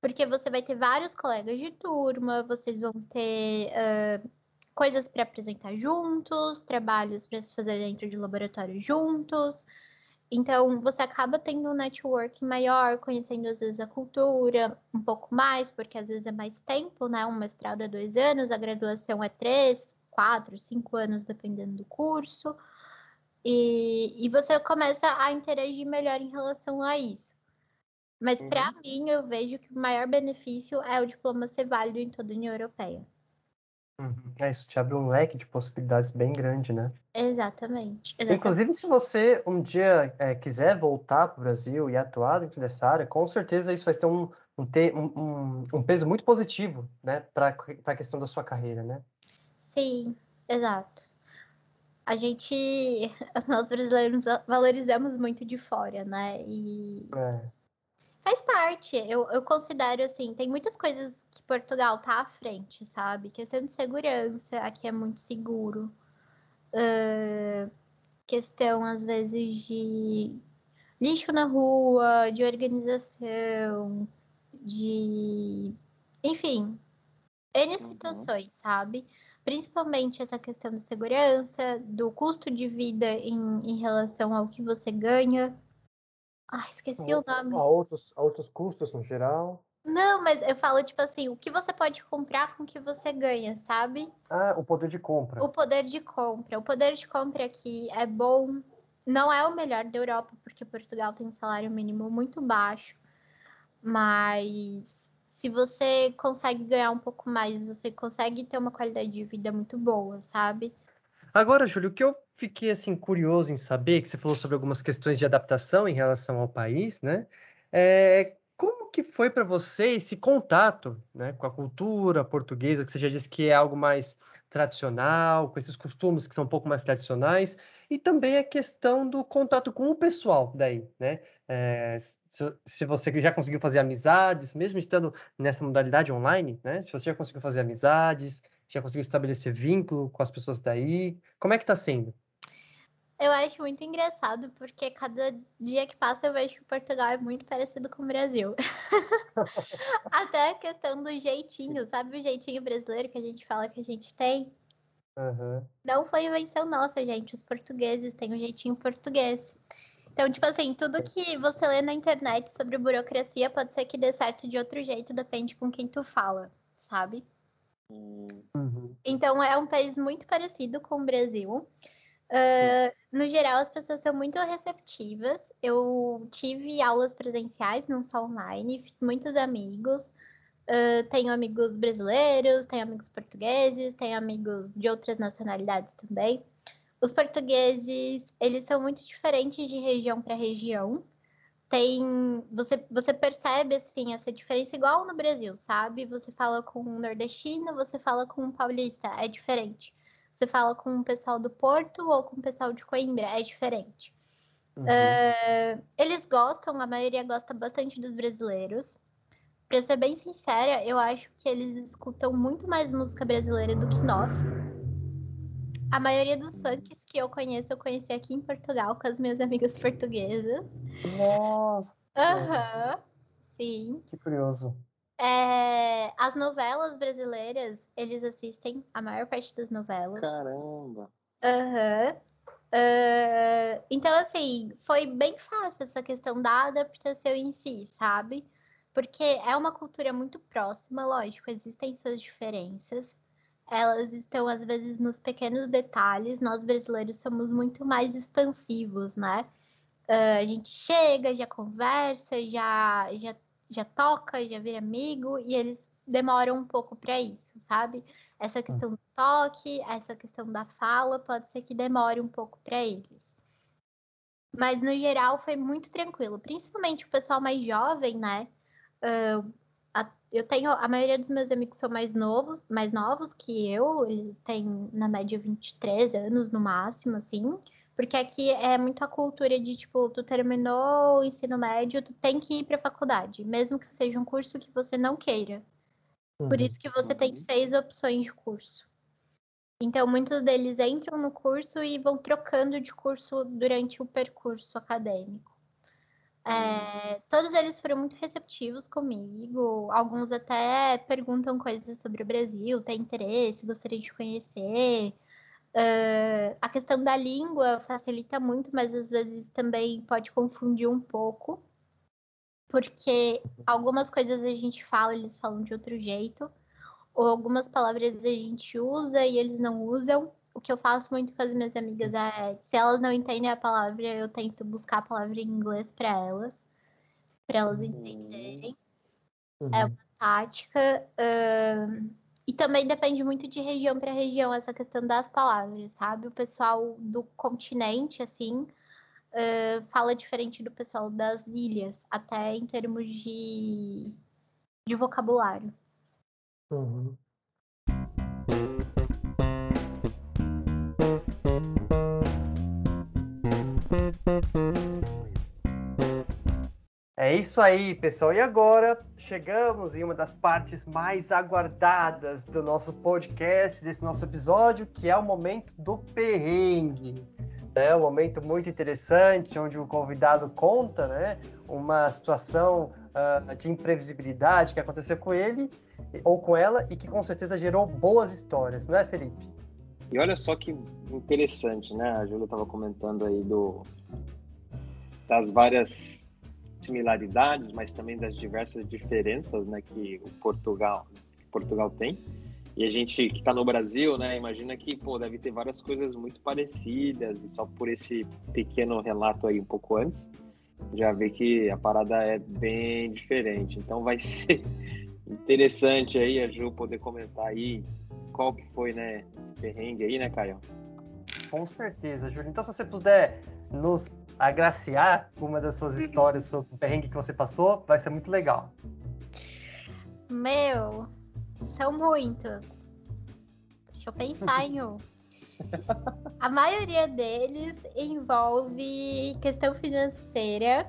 porque você vai ter vários colegas de turma, vocês vão ter uh, coisas para apresentar juntos, trabalhos para se fazer dentro de laboratório juntos. Então, você acaba tendo um network maior, conhecendo às vezes a cultura um pouco mais, porque às vezes é mais tempo, né? Um mestrado é dois anos, a graduação é três, quatro, cinco anos, dependendo do curso. E, e você começa a interagir melhor em relação a isso. Mas uhum. para mim, eu vejo que o maior benefício é o diploma ser válido em toda a União Europeia. Uhum. É, isso te abre um leque de possibilidades bem grande, né? Exatamente. exatamente. Inclusive, se você um dia é, quiser voltar para o Brasil e atuar dentro dessa área, com certeza isso vai ter um, um, um, um peso muito positivo, né, para a questão da sua carreira, né? Sim, exato. A gente, <laughs> nós brasileiros valorizamos muito de fora, né? E é faz parte. Eu, eu considero assim, tem muitas coisas que Portugal tá à frente, sabe? Questão de segurança, aqui é muito seguro. Uh, questão, às vezes, de lixo na rua, de organização, de. Enfim, N uhum. situações, uhum. sabe? Principalmente essa questão da segurança, do custo de vida em, em relação ao que você ganha. Ah, esqueci o nome. A outros, a outros custos no geral. Não, mas eu falo, tipo assim, o que você pode comprar com o que você ganha, sabe? Ah, o poder de compra. O poder de compra. O poder de compra aqui é bom. Não é o melhor da Europa, porque Portugal tem um salário mínimo muito baixo. Mas se você consegue ganhar um pouco mais, você consegue ter uma qualidade de vida muito boa, sabe? Agora, Júlio, o que eu fiquei assim curioso em saber, que você falou sobre algumas questões de adaptação em relação ao país, né? É, como que foi para você esse contato, né, com a cultura portuguesa, que você já disse que é algo mais tradicional, com esses costumes que são um pouco mais tradicionais, e também a questão do contato com o pessoal daí, né? É, se, se, você já conseguiu fazer amizades, mesmo estando nessa modalidade online, né? Se você já conseguiu fazer amizades, já conseguiu estabelecer vínculo com as pessoas daí, como é que está sendo? Eu acho muito engraçado, porque cada dia que passa eu vejo que Portugal é muito parecido com o Brasil. <laughs> Até a questão do jeitinho, sabe o jeitinho brasileiro que a gente fala que a gente tem? Uhum. Não foi invenção nossa, gente. Os portugueses têm um jeitinho português. Então, tipo assim, tudo que você lê na internet sobre burocracia pode ser que dê certo de outro jeito, depende com quem tu fala, sabe? Uhum. Então, é um país muito parecido com o Brasil. Uh, no geral, as pessoas são muito receptivas. Eu tive aulas presenciais, não só online, fiz muitos amigos. Uh, tenho amigos brasileiros, tenho amigos portugueses, tenho amigos de outras nacionalidades também. Os portugueses, eles são muito diferentes de região para região. Tem, você, você percebe assim essa diferença igual no Brasil, sabe? Você fala com um nordestino, você fala com um paulista, é diferente você fala com o pessoal do Porto ou com o pessoal de Coimbra, é diferente. Uhum. Uh, eles gostam, a maioria gosta bastante dos brasileiros. Pra ser bem sincera, eu acho que eles escutam muito mais música brasileira do que nós. A maioria dos funks que eu conheço, eu conheci aqui em Portugal com as minhas <laughs> amigas portuguesas. Nossa! Aham, uhum, sim. Que curioso. É, as novelas brasileiras, eles assistem a maior parte das novelas. Caramba! Aham. Uhum. Uh, então, assim, foi bem fácil essa questão da adaptação em si, sabe? Porque é uma cultura muito próxima, lógico, existem suas diferenças. Elas estão, às vezes, nos pequenos detalhes. Nós brasileiros somos muito mais expansivos, né? Uh, a gente chega, já conversa, já, já já toca, já vira amigo, e eles demoram um pouco para isso, sabe? Essa questão do toque, essa questão da fala, pode ser que demore um pouco para eles. Mas no geral foi muito tranquilo, principalmente o pessoal mais jovem, né? Uh, a, eu tenho a maioria dos meus amigos são mais novos, mais novos que eu, eles têm na média 23 anos no máximo, assim. Porque aqui é muito a cultura de, tipo, tu terminou o ensino médio, tu tem que ir pra faculdade, mesmo que seja um curso que você não queira. Uhum. Por isso que você tem seis opções de curso. Então, muitos deles entram no curso e vão trocando de curso durante o percurso acadêmico. É, todos eles foram muito receptivos comigo. Alguns até perguntam coisas sobre o Brasil, têm interesse, gostaria de conhecer. Uh, a questão da língua facilita muito, mas às vezes também pode confundir um pouco, porque algumas coisas a gente fala, eles falam de outro jeito, ou algumas palavras a gente usa e eles não usam. O que eu faço muito com as minhas amigas é, se elas não entendem a palavra, eu tento buscar a palavra em inglês para elas, para elas entenderem. Uhum. É uma tática. Uh, e também depende muito de região para região, essa questão das palavras, sabe? O pessoal do continente, assim, uh, fala diferente do pessoal das ilhas, até em termos de, de vocabulário. Uhum. É isso aí, pessoal. E agora chegamos em uma das partes mais aguardadas do nosso podcast, desse nosso episódio, que é o momento do perrengue. É um momento muito interessante, onde o convidado conta né, uma situação uh, de imprevisibilidade que aconteceu com ele ou com ela e que com certeza gerou boas histórias, não é, Felipe? E olha só que interessante, né? A Júlia estava comentando aí do, das várias similaridades, mas também das diversas diferenças, né, que o Portugal, Portugal tem. E a gente que está no Brasil, né, imagina que, pô, deve ter várias coisas muito parecidas, e só por esse pequeno relato aí um pouco antes, já vê que a parada é bem diferente. Então vai <laughs> ser interessante aí a Ju poder comentar aí qual que foi, né, perrengue aí, né, Caio? Com certeza, Júlio. Então, se você puder nos agraciar uma das suas <laughs> histórias sobre o perrengue que você passou, vai ser muito legal. Meu, são muitos. Deixa eu pensar em um. <laughs> A maioria deles envolve questão financeira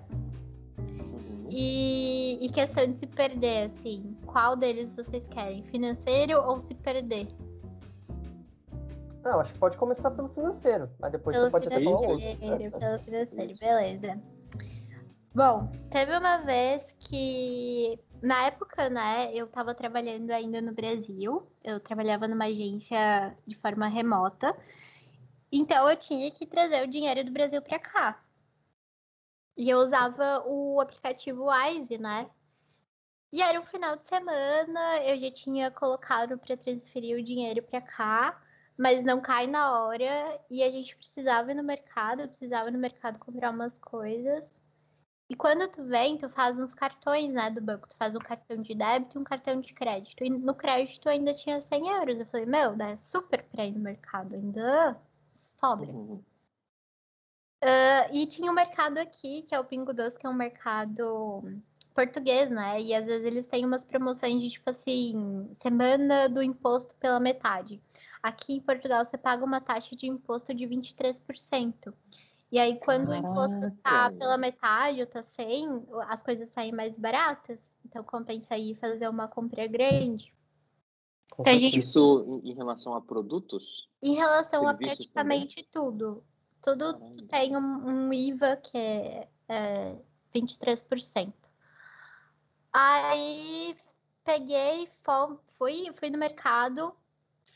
e, e, questão de se perder, assim. Qual deles vocês querem? Financeiro ou se perder? Não, acho que pode começar pelo financeiro, mas depois pelo você pode até falar outro. Pelo financeiro, beleza. Bom, teve uma vez que, na época, né, eu tava trabalhando ainda no Brasil, eu trabalhava numa agência de forma remota, então eu tinha que trazer o dinheiro do Brasil para cá. E eu usava o aplicativo Wise, né? E era um final de semana, eu já tinha colocado para transferir o dinheiro para cá mas não cai na hora e a gente precisava ir no mercado, precisava ir no mercado comprar umas coisas. E quando tu vem, tu faz uns cartões, né, do banco. Tu faz um cartão de débito e um cartão de crédito. E no crédito ainda tinha 100 euros. Eu falei, meu, dá super pra ir no mercado. Ainda sobra. Uhum. Uh, e tinha um mercado aqui, que é o Pingo Doce, que é um mercado português, né? E às vezes eles têm umas promoções de, tipo assim, semana do imposto pela metade. Aqui em Portugal você paga uma taxa de imposto de 23%. E aí, quando Caraca. o imposto tá pela metade ou tá 100, as coisas saem mais baratas. Então, compensa aí fazer uma compra grande. Então, gente... Isso em relação a produtos? Em relação a praticamente também? tudo. Tudo tem um, um, IVA que é, é 23%. Aí, peguei, fui, fui no mercado,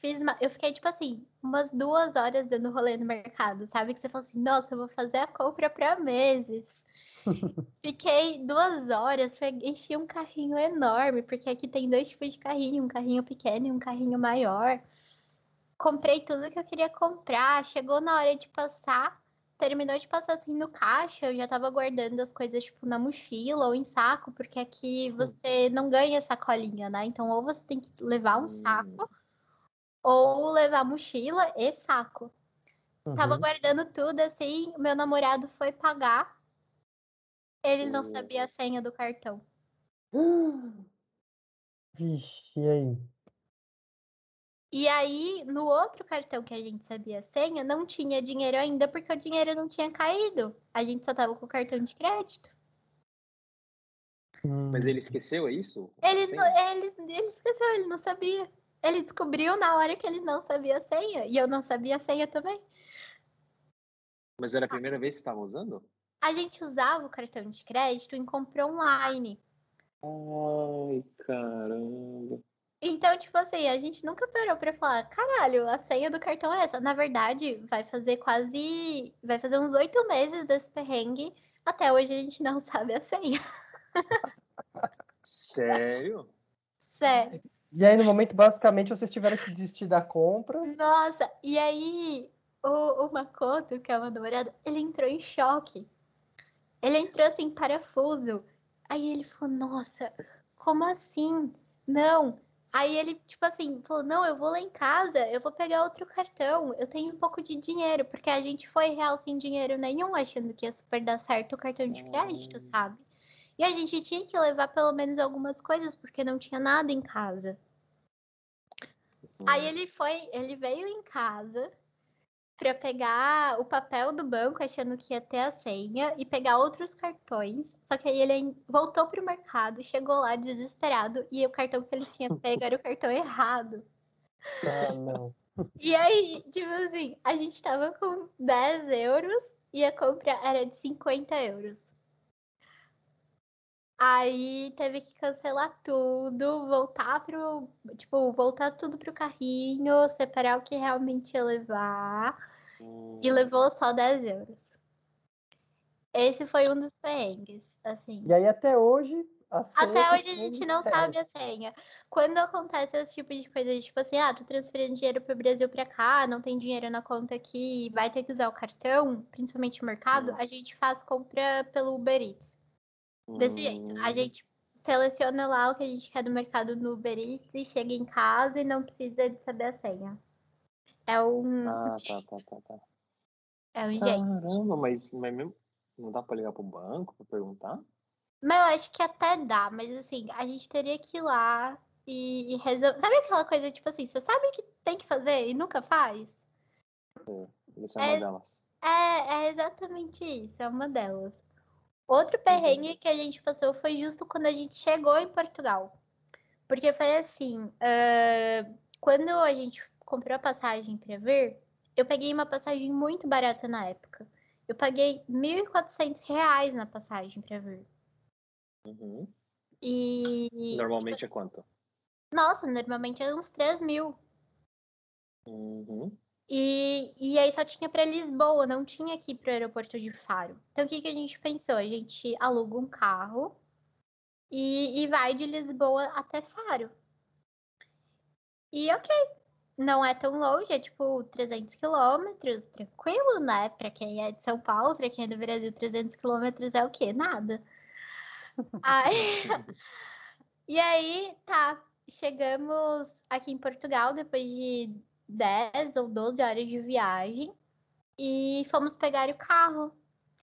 fiz uma... Eu fiquei, tipo assim, umas duas horas dando rolê no mercado, sabe? Que você fala assim, nossa, eu vou fazer a compra para meses. <laughs> Fiquei duas horas, enchi um carrinho enorme, porque aqui tem dois tipos de carrinho, um carrinho pequeno e um carrinho maior. Comprei tudo que eu queria comprar, chegou na hora de passar, terminou de passar assim no caixa, eu já tava guardando as coisas, tipo, na mochila ou em saco, porque aqui hum. você não ganha sacolinha, né? Então, ou você tem que levar um saco, ou levar mochila e saco. Tava Uhum. guardando tudo assim. Meu namorado foi pagar. Ele não Hum. sabia a senha do cartão. <gasps> Vixe, e aí? E aí, no outro cartão que a gente sabia a senha, não tinha dinheiro ainda, porque o dinheiro não tinha caído. A gente só tava com o cartão de crédito. Mas ele esqueceu, é isso? Ele, não- ele, ele esqueceu, ele não sabia. Ele descobriu na hora que ele não sabia a senha. E eu não sabia a senha também. Mas era a primeira vez que estava usando? A gente usava o cartão de crédito em compra online. Ai, caramba. Então, tipo assim, a gente nunca parou pra falar, caralho, a senha do cartão é essa. Na verdade, vai fazer quase. Vai fazer uns oito meses desse perrengue. Até hoje a gente não <laughs> sabe a senha. Sério? Sério. E aí, no momento, basicamente, vocês tiveram que desistir da compra. Nossa, e aí o, o Makoto, que é o meu namorado, ele entrou em choque. Ele entrou assim, parafuso. Aí ele falou, nossa, como assim? Não. Aí ele, tipo assim, falou, não, eu vou lá em casa, eu vou pegar outro cartão, eu tenho um pouco de dinheiro, porque a gente foi real sem dinheiro nenhum, achando que ia super dar certo o cartão de crédito, Hum. sabe? E a gente tinha que levar pelo menos algumas coisas, porque não tinha nada em casa. Aí ele foi, ele veio em casa pra pegar o papel do banco, achando que ia ter a senha, e pegar outros cartões. Só que aí ele voltou pro mercado, chegou lá desesperado, e o cartão que ele tinha pego era o cartão errado. Ah, não. E aí, tipo assim, a gente tava com 10 euros e a compra era de 50 euros. Aí teve que cancelar tudo, voltar pro. Tipo, voltar tudo pro carrinho, separar o que realmente ia levar. Hum, E levou só 10 euros. Esse foi um dos perrengues, assim. E aí, até hoje, Até hoje a gente não mistério. sabe a senha. Quando acontece esse tipo de coisa, tipo assim, ah, tu transferindo dinheiro pro Brasil pra cá, não tem dinheiro na conta aqui, vai ter que usar o cartão, principalmente o mercado, Hum. a gente faz compra pelo Uber Eats. Desse jeito. A hum, gente seleciona lá o que a gente quer do mercado no Uber Eats e chega em casa e não precisa de saber a senha. É um, Ah, tá, tá, tá, tá. É um jeito. Caramba, mas, mas mesmo. Não dá pra ligar pro banco pra perguntar? Mas eu acho que até dá, mas assim, a gente teria que ir lá e, e resolver. Sabe aquela coisa, tipo assim, você sabe que tem que fazer e nunca faz? É É- uma delas. É, é exatamente isso, é uma delas. Outro perrengue que a gente passou foi justo quando a gente chegou em Portugal. Porque foi assim, ah, quando a gente comprou a passagem para vir, eu peguei uma passagem muito barata na época. Eu paguei 1.400 reais na passagem para vir. Uhum. E, Normalmente é quanto? nossa, normalmente é uns 3 mil. Uhum. E, e aí só tinha para Lisboa, não tinha aqui para o aeroporto de Faro. Então o que, que a gente pensou? A gente aluga um carro e, e vai de Lisboa até Faro. E ok, não é tão longe, é tipo 300 quilômetros, tranquilo, né? Para quem é de São Paulo, para quem é do Brasil, 300 quilômetros é o quê? Nada. <laughs> Aí, <laughs> e aí, tá, chegamos aqui em Portugal depois de 10 ou 12 horas de viagem e fomos pegar o carro.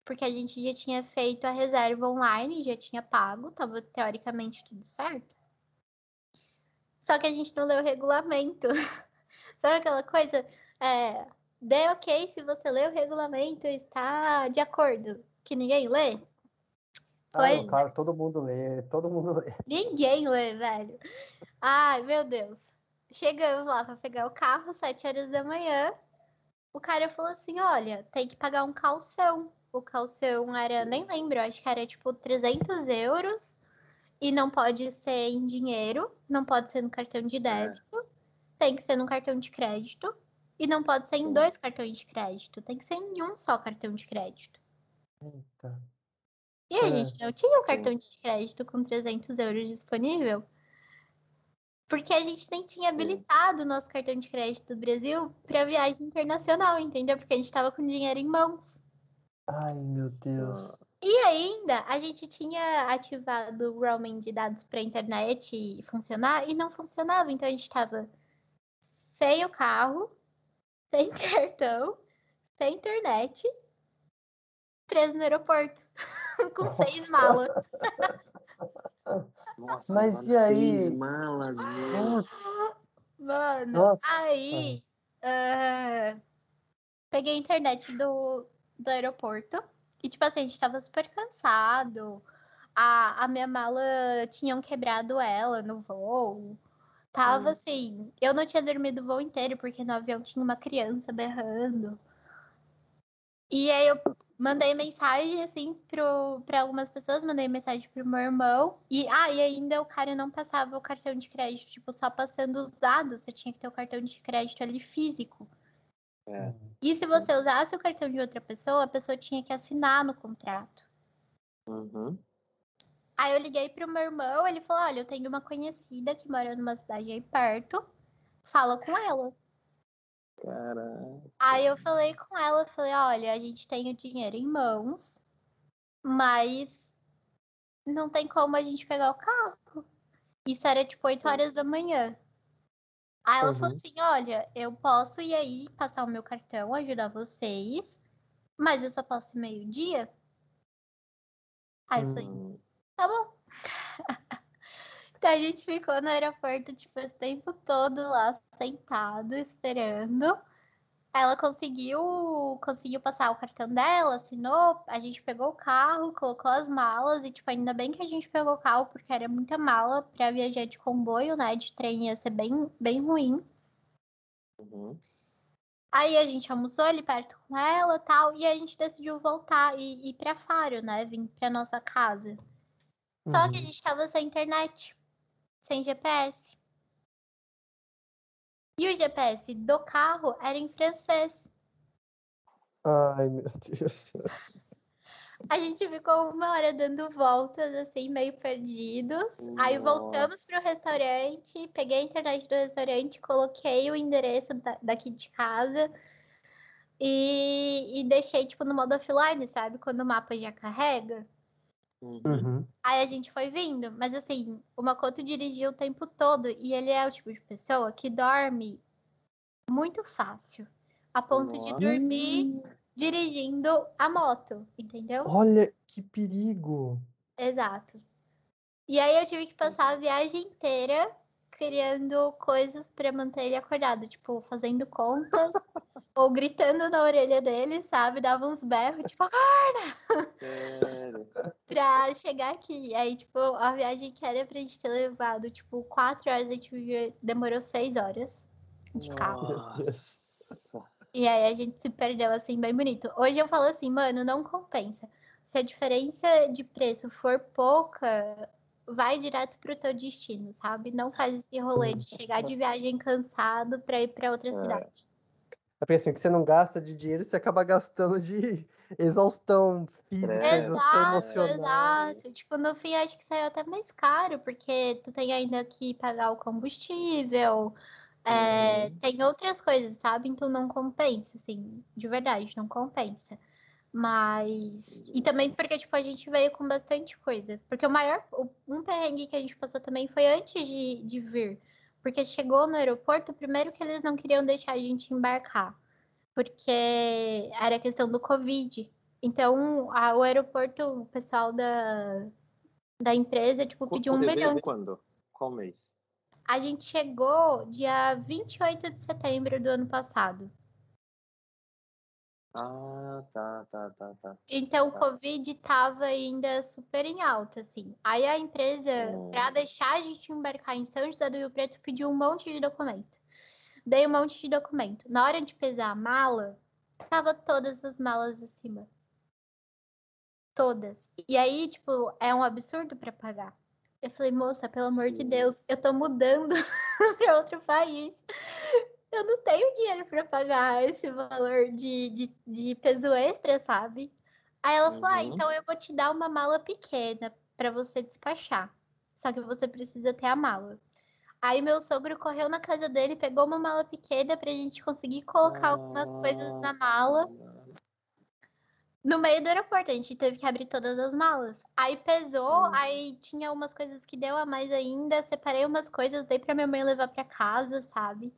Porque a gente já tinha feito a reserva online, já tinha pago, tava teoricamente tudo certo. Só que a gente não leu o regulamento. <laughs> Sabe aquela coisa? É, dê ok se você lê o regulamento e está de acordo. Que ninguém lê? Ah, Pois não, claro, todo mundo lê, todo mundo lê. <laughs> Ninguém lê, velho. Ai, meu Deus. Chegamos lá pra pegar o carro, 7 horas da manhã. O cara falou assim: olha, tem que pagar um calção. O calção era, nem lembro, acho que era tipo 300 euros. E não pode ser em dinheiro, não pode ser no cartão de débito, tem que ser no cartão de crédito. E não pode ser em dois cartões de crédito, tem que ser em um só cartão de crédito. Eita. E a É. gente não tinha um cartão de crédito com 300 euros disponível. Porque a gente nem tinha habilitado o nosso cartão de crédito do Brasil para viagem internacional, entendeu? Porque a gente estava com dinheiro em mãos. Ai, meu Deus. E ainda, a gente tinha ativado o roaming de dados para internet funcionar e não funcionava. Então a gente estava sem o carro, <laughs> sem cartão, sem internet, preso no aeroporto, <laughs> com seis malas. <laughs> Nossa, Mas mano, e aí? seis malas. Putz. Mano, Nossa. aí ah, peguei a internet do, do aeroporto e, tipo assim, a gente tava super cansado. A, a minha mala tinham quebrado ela no voo. Tava Hum. assim, eu não tinha dormido o voo inteiro porque no avião tinha uma criança berrando. E aí eu mandei mensagem assim pro, pra algumas pessoas, mandei mensagem pro meu irmão. E, ah, e ainda o cara não passava o cartão de crédito, tipo, só passando os dados. Você tinha que ter o cartão de crédito ali físico. É. E se você usasse o cartão de outra pessoa, a pessoa tinha que assinar no contrato. Uhum. Aí eu liguei pro meu irmão, ele falou: Olha, eu tenho uma conhecida que mora numa cidade aí perto, fala com ela. Caraca. Aí eu falei com ela, falei, olha, a gente tem o dinheiro em mãos, mas não tem como a gente pegar o carro. Isso era tipo 8 horas da manhã. Aí ela falou Uhum. assim, olha, eu posso ir aí passar o meu cartão, ajudar vocês, mas eu só posso ir meio-dia. Aí eu falei, Hum, tá bom. <laughs> Então a gente ficou no aeroporto, tipo, esse tempo todo lá, sentado, esperando. Ela conseguiu, conseguiu passar o cartão dela, assinou, a gente pegou o carro, colocou as malas e, tipo, ainda bem que a gente pegou o carro, porque era muita mala pra viajar de comboio, né? De trem ia ser bem, bem ruim. uhum. Aí a gente almoçou ali perto com ela tal, e a gente decidiu voltar e ir pra Faro, né? Vim pra nossa casa. Só que a Uhum. gente tava sem internet, sem GPS. E o GPS do carro era em francês. Ai, meu Deus. <laughs> A gente ficou uma hora dando voltas, assim, meio perdidos. Aí voltamos pro restaurante, peguei a internet do restaurante, coloquei o endereço da- daqui de casa e, e deixei, tipo, no modo offline, sabe? Quando o mapa já carrega. Uhum. Uhum. Aí a gente foi vindo, mas assim, o Makoto dirigiu o tempo todo e ele é o tipo de pessoa que dorme muito fácil, a ponto de Nossa. dormir dirigindo a moto, entendeu? Olha que perigo. Exato. E aí eu tive que passar a viagem inteira criando coisas pra manter ele acordado, tipo, fazendo contas <laughs> ou gritando na orelha dele, sabe? Dava uns berros, tipo, Sério. <laughs> pra chegar aqui. Aí, tipo, a viagem que era pra gente ter levado, tipo, quatro horas, a gente demorou seis horas de carro. Nossa. E aí a gente se perdeu, assim, bem bonito. Hoje eu falo assim, mano, não compensa. Se a diferença de preço for pouca, vai direto pro teu destino, sabe? Não faz esse rolê de chegar de viagem cansado pra ir pra outra É. cidade. É porque assim, que você não gasta de dinheiro, você acaba gastando de <laughs> exaustão física, É, exaustão Exato, emocional. exato. Tipo, no fim, acho que saiu até mais caro, porque tu tem ainda que pagar o combustível, é, Uhum. tem outras coisas, sabe? Então não compensa, assim, de verdade, não compensa. Mas. E também porque, tipo, a gente veio com bastante coisa. Porque o maior. Um perrengue que a gente passou também foi antes de, de vir. Porque chegou no aeroporto, primeiro que eles não queriam deixar a gente embarcar. Porque era questão do Covid. Então, a- o aeroporto, o pessoal da, da empresa, tipo, pediu um milhão. quando? Qual mês? A gente chegou dia 28 de setembro do ano passado. Ah, tá, tá, tá, tá. Então, o Tá. Covid tava ainda super em alta, assim. Aí a empresa, Hum. pra deixar a gente embarcar em São José do Rio Preto, pediu um monte de documento. Dei um monte de documento. Na hora de pesar a mala, tava todas as malas acima. Todas. E aí, tipo, é um absurdo pra pagar. Eu falei, moça, pelo amor de Sim. Deus, eu tô mudando <laughs> pra outro país. Eu não tenho dinheiro pra pagar esse valor de, de, de peso extra, sabe? Aí ela falou, ah, Uhum. então eu vou te dar uma mala pequena pra você despachar. Só que você precisa ter a mala. Aí meu sogro correu na casa dele, pegou uma mala pequena pra gente conseguir colocar algumas coisas na mala. No meio do aeroporto, a gente teve que abrir todas as malas. Aí pesou, Hum. aí tinha umas coisas que deu a mais ainda. Separei umas coisas, dei pra minha mãe levar pra casa, sabe?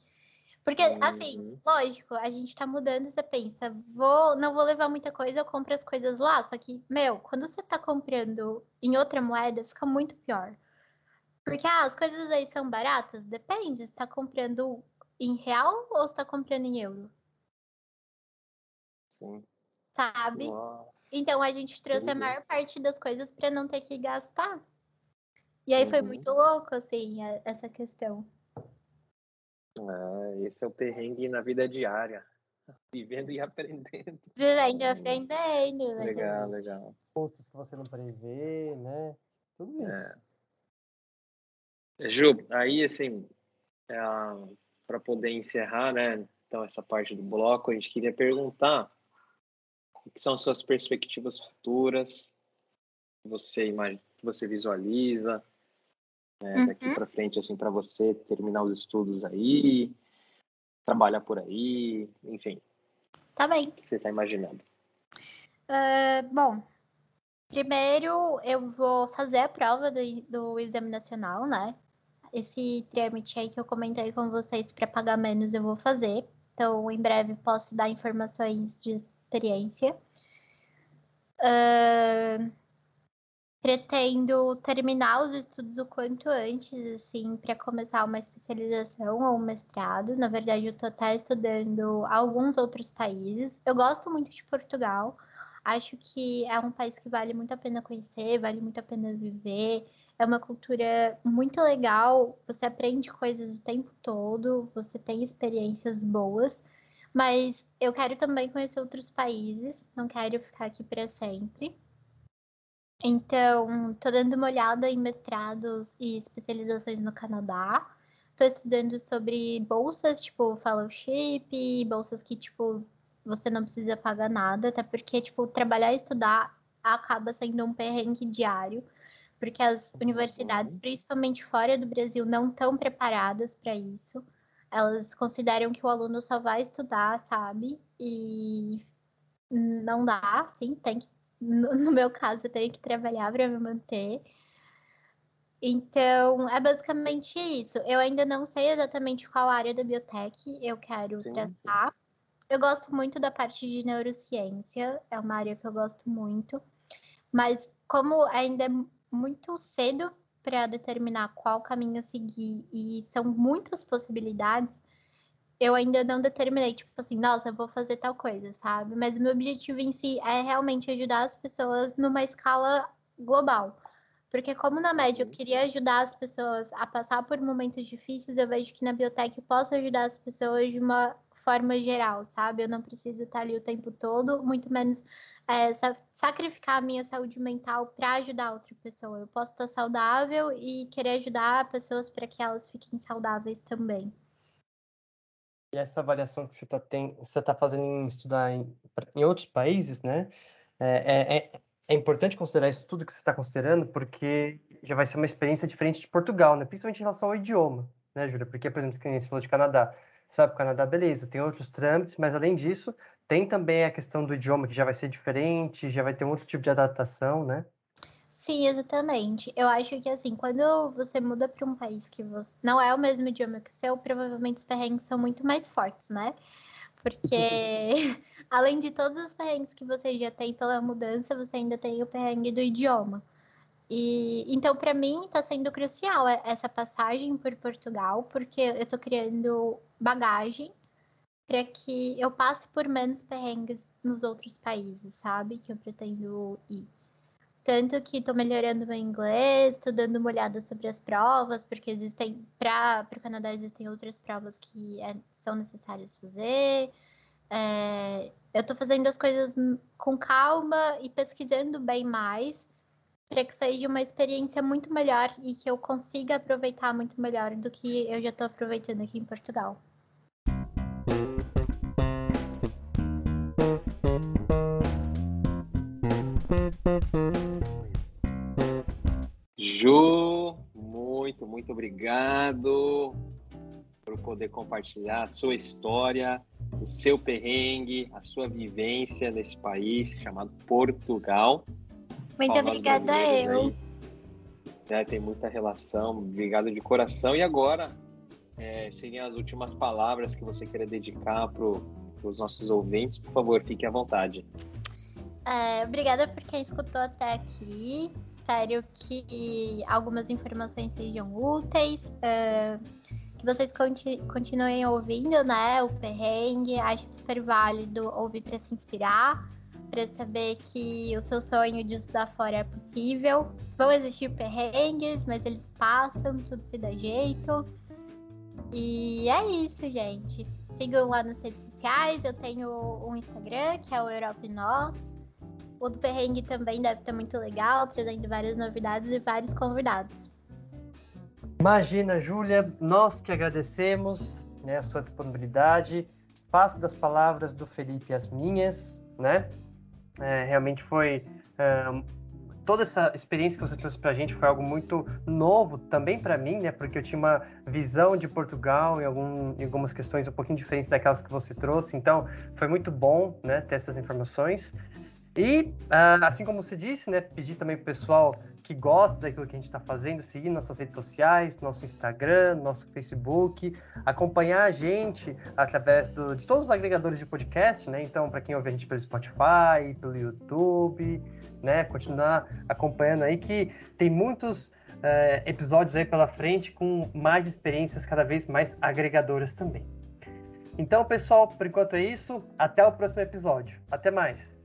Porque, assim, Uhum. lógico, a gente tá mudando, você pensa, vou, não vou levar muita coisa, eu compro as coisas lá. Só que, meu, quando você tá comprando em outra moeda, fica muito pior. Porque ah, as coisas aí são baratas? Depende, você tá comprando em real ou você tá comprando em euro? Sim. Sabe? Nossa. Então a gente trouxe a maior parte das coisas pra não ter que gastar. E aí foi Uhum. muito louco, assim, a- essa questão. Ah, esse é o perrengue na vida diária. <laughs> Vivendo e aprendendo. Vivendo e aprendendo. né? Legal, legal. Custos que você não prevê, né? Tudo isso. É. Ju, aí assim, para poder encerrar, né? Então, essa parte do bloco, a gente queria perguntar o que são suas perspectivas futuras, que você imagina, que você visualiza né, daqui Uhum. para frente, assim, para você terminar os estudos aí, trabalhar por aí, enfim, Tá bem. o que você está imaginando? Ah, bom, primeiro eu vou fazer a prova do, do exame nacional, né? Esse trâmite aí que eu comentei com vocês para pagar menos eu vou fazer. Então, em breve posso dar informações de experiência. Ah, pretendo terminar os estudos o quanto antes, assim, para começar uma especialização ou um mestrado. Na verdade, eu tô até estudando alguns outros países. Eu gosto muito de Portugal. Acho que é um país que vale muito a pena conhecer, vale muito a pena viver. É uma cultura muito legal, você aprende coisas o tempo todo, você tem experiências boas, mas eu quero também conhecer outros países, não quero ficar aqui para sempre. Então, tô dando uma olhada em mestrados e especializações no Canadá. Tô estudando sobre bolsas, tipo, fellowship, bolsas que, tipo, você não precisa pagar nada, até porque, tipo, trabalhar e estudar acaba sendo um perrengue diário, porque as universidades, principalmente fora do Brasil, não estão preparadas para isso. Elas consideram que o aluno só vai estudar, sabe? E não dá, assim, tem que, no no meu caso, eu tenho que trabalhar para me manter. Então, é basicamente isso. Eu ainda não sei exatamente qual área da biotech eu quero Sim, traçar. Eu gosto muito da parte de neurociência, é uma área que eu gosto muito. Mas como ainda é muito cedo para determinar qual caminho seguir e são muitas possibilidades, eu ainda não determinei, tipo assim, nossa, eu vou fazer tal coisa, sabe? Mas o meu objetivo em si é realmente ajudar as pessoas numa escala global. Porque como na média eu Uhum. queria ajudar as pessoas a passar por momentos difíceis, eu vejo que na biotech eu posso ajudar as pessoas de uma forma geral, sabe? Eu não preciso estar ali o tempo todo, muito menos é, sa- sacrificar a minha saúde mental para ajudar outra pessoa. Eu posso estar saudável e querer ajudar pessoas para que elas fiquem saudáveis também. E essa avaliação que você está tá fazendo em estudar em, em outros países, né? É, é, é, é importante considerar isso tudo que você está considerando, porque já vai ser uma experiência diferente de Portugal, né? Principalmente em relação ao idioma, né, Júlia? Porque, por exemplo, você falou de Canadá. Você vai para o Canadá, beleza, tem outros trâmites, mas além disso, tem também a questão do idioma, que já vai ser diferente, já vai ter um outro tipo de adaptação, né? Sim, exatamente. Eu acho que assim, quando você muda para um país que você não é o mesmo idioma que o seu, provavelmente os perrengues são muito mais fortes, né? Porque <laughs> além de todos os perrengues que você já tem pela mudança, você ainda tem o perrengue do idioma. E então para mim está sendo crucial essa passagem por Portugal, porque eu tô criando bagagem para que eu passe por menos perrengues nos outros países, sabe? Que eu pretendo ir. Tanto que estou melhorando meu inglês, estou dando uma olhada sobre as provas, porque existem, para o Canadá existem outras provas que é- são necessárias fazer. É, eu estou fazendo as coisas com calma e pesquisando bem mais, para que seja uma experiência muito melhor e que eu consiga aproveitar muito melhor do que eu já estou aproveitando aqui em Portugal. Ju, muito, muito obrigado por poder compartilhar a sua história, o seu perrengue, a sua vivência nesse país chamado Portugal. Muito obrigada brasileiros eu. né, tem muita relação, obrigado de coração. E agora, é, seriam as últimas palavras que você queira dedicar para os nossos ouvintes, por favor, fique à vontade. É, obrigada por quem escutou até aqui. Espero que algumas informações sejam úteis. Uh, que vocês conti continuem ouvindo, né? O perrengue. Acho super válido ouvir para se inspirar, para saber que o seu sonho de estudar fora é possível. Vão existir perrengues, mas eles passam, tudo se dá jeito. E é isso, gente. Sigam lá nas redes sociais. Eu tenho um Instagram, que é o Europe Nós. O do Perrengue também deve estar muito legal, trazendo várias novidades e vários convidados. Imagina, Júlia, nós que agradecemos né, a sua disponibilidade. Passo das palavras do Felipe as minhas, né? É, realmente foi. Toda essa experiência que você trouxe para a gente foi algo muito novo também para mim, né? Porque eu tinha uma visão de Portugal em, algum, em algumas questões um pouquinho diferentes daquelas que você trouxe. Então, foi muito bom, né? Ter essas informações. E, uh, assim como você disse, né, pedir também para o pessoal que gosta daquilo que a gente está fazendo, seguir nossas redes sociais, nosso Instagram, nosso Facebook, acompanhar a gente através do, de todos os agregadores de podcast, né? Então, para quem ouve a gente pelo Spotify, pelo YouTube, né? Continuar acompanhando aí que tem muitos uh, episódios aí pela frente com mais experiências cada vez mais agregadoras também. Então, pessoal, por enquanto é isso. Até o próximo episódio. Até mais.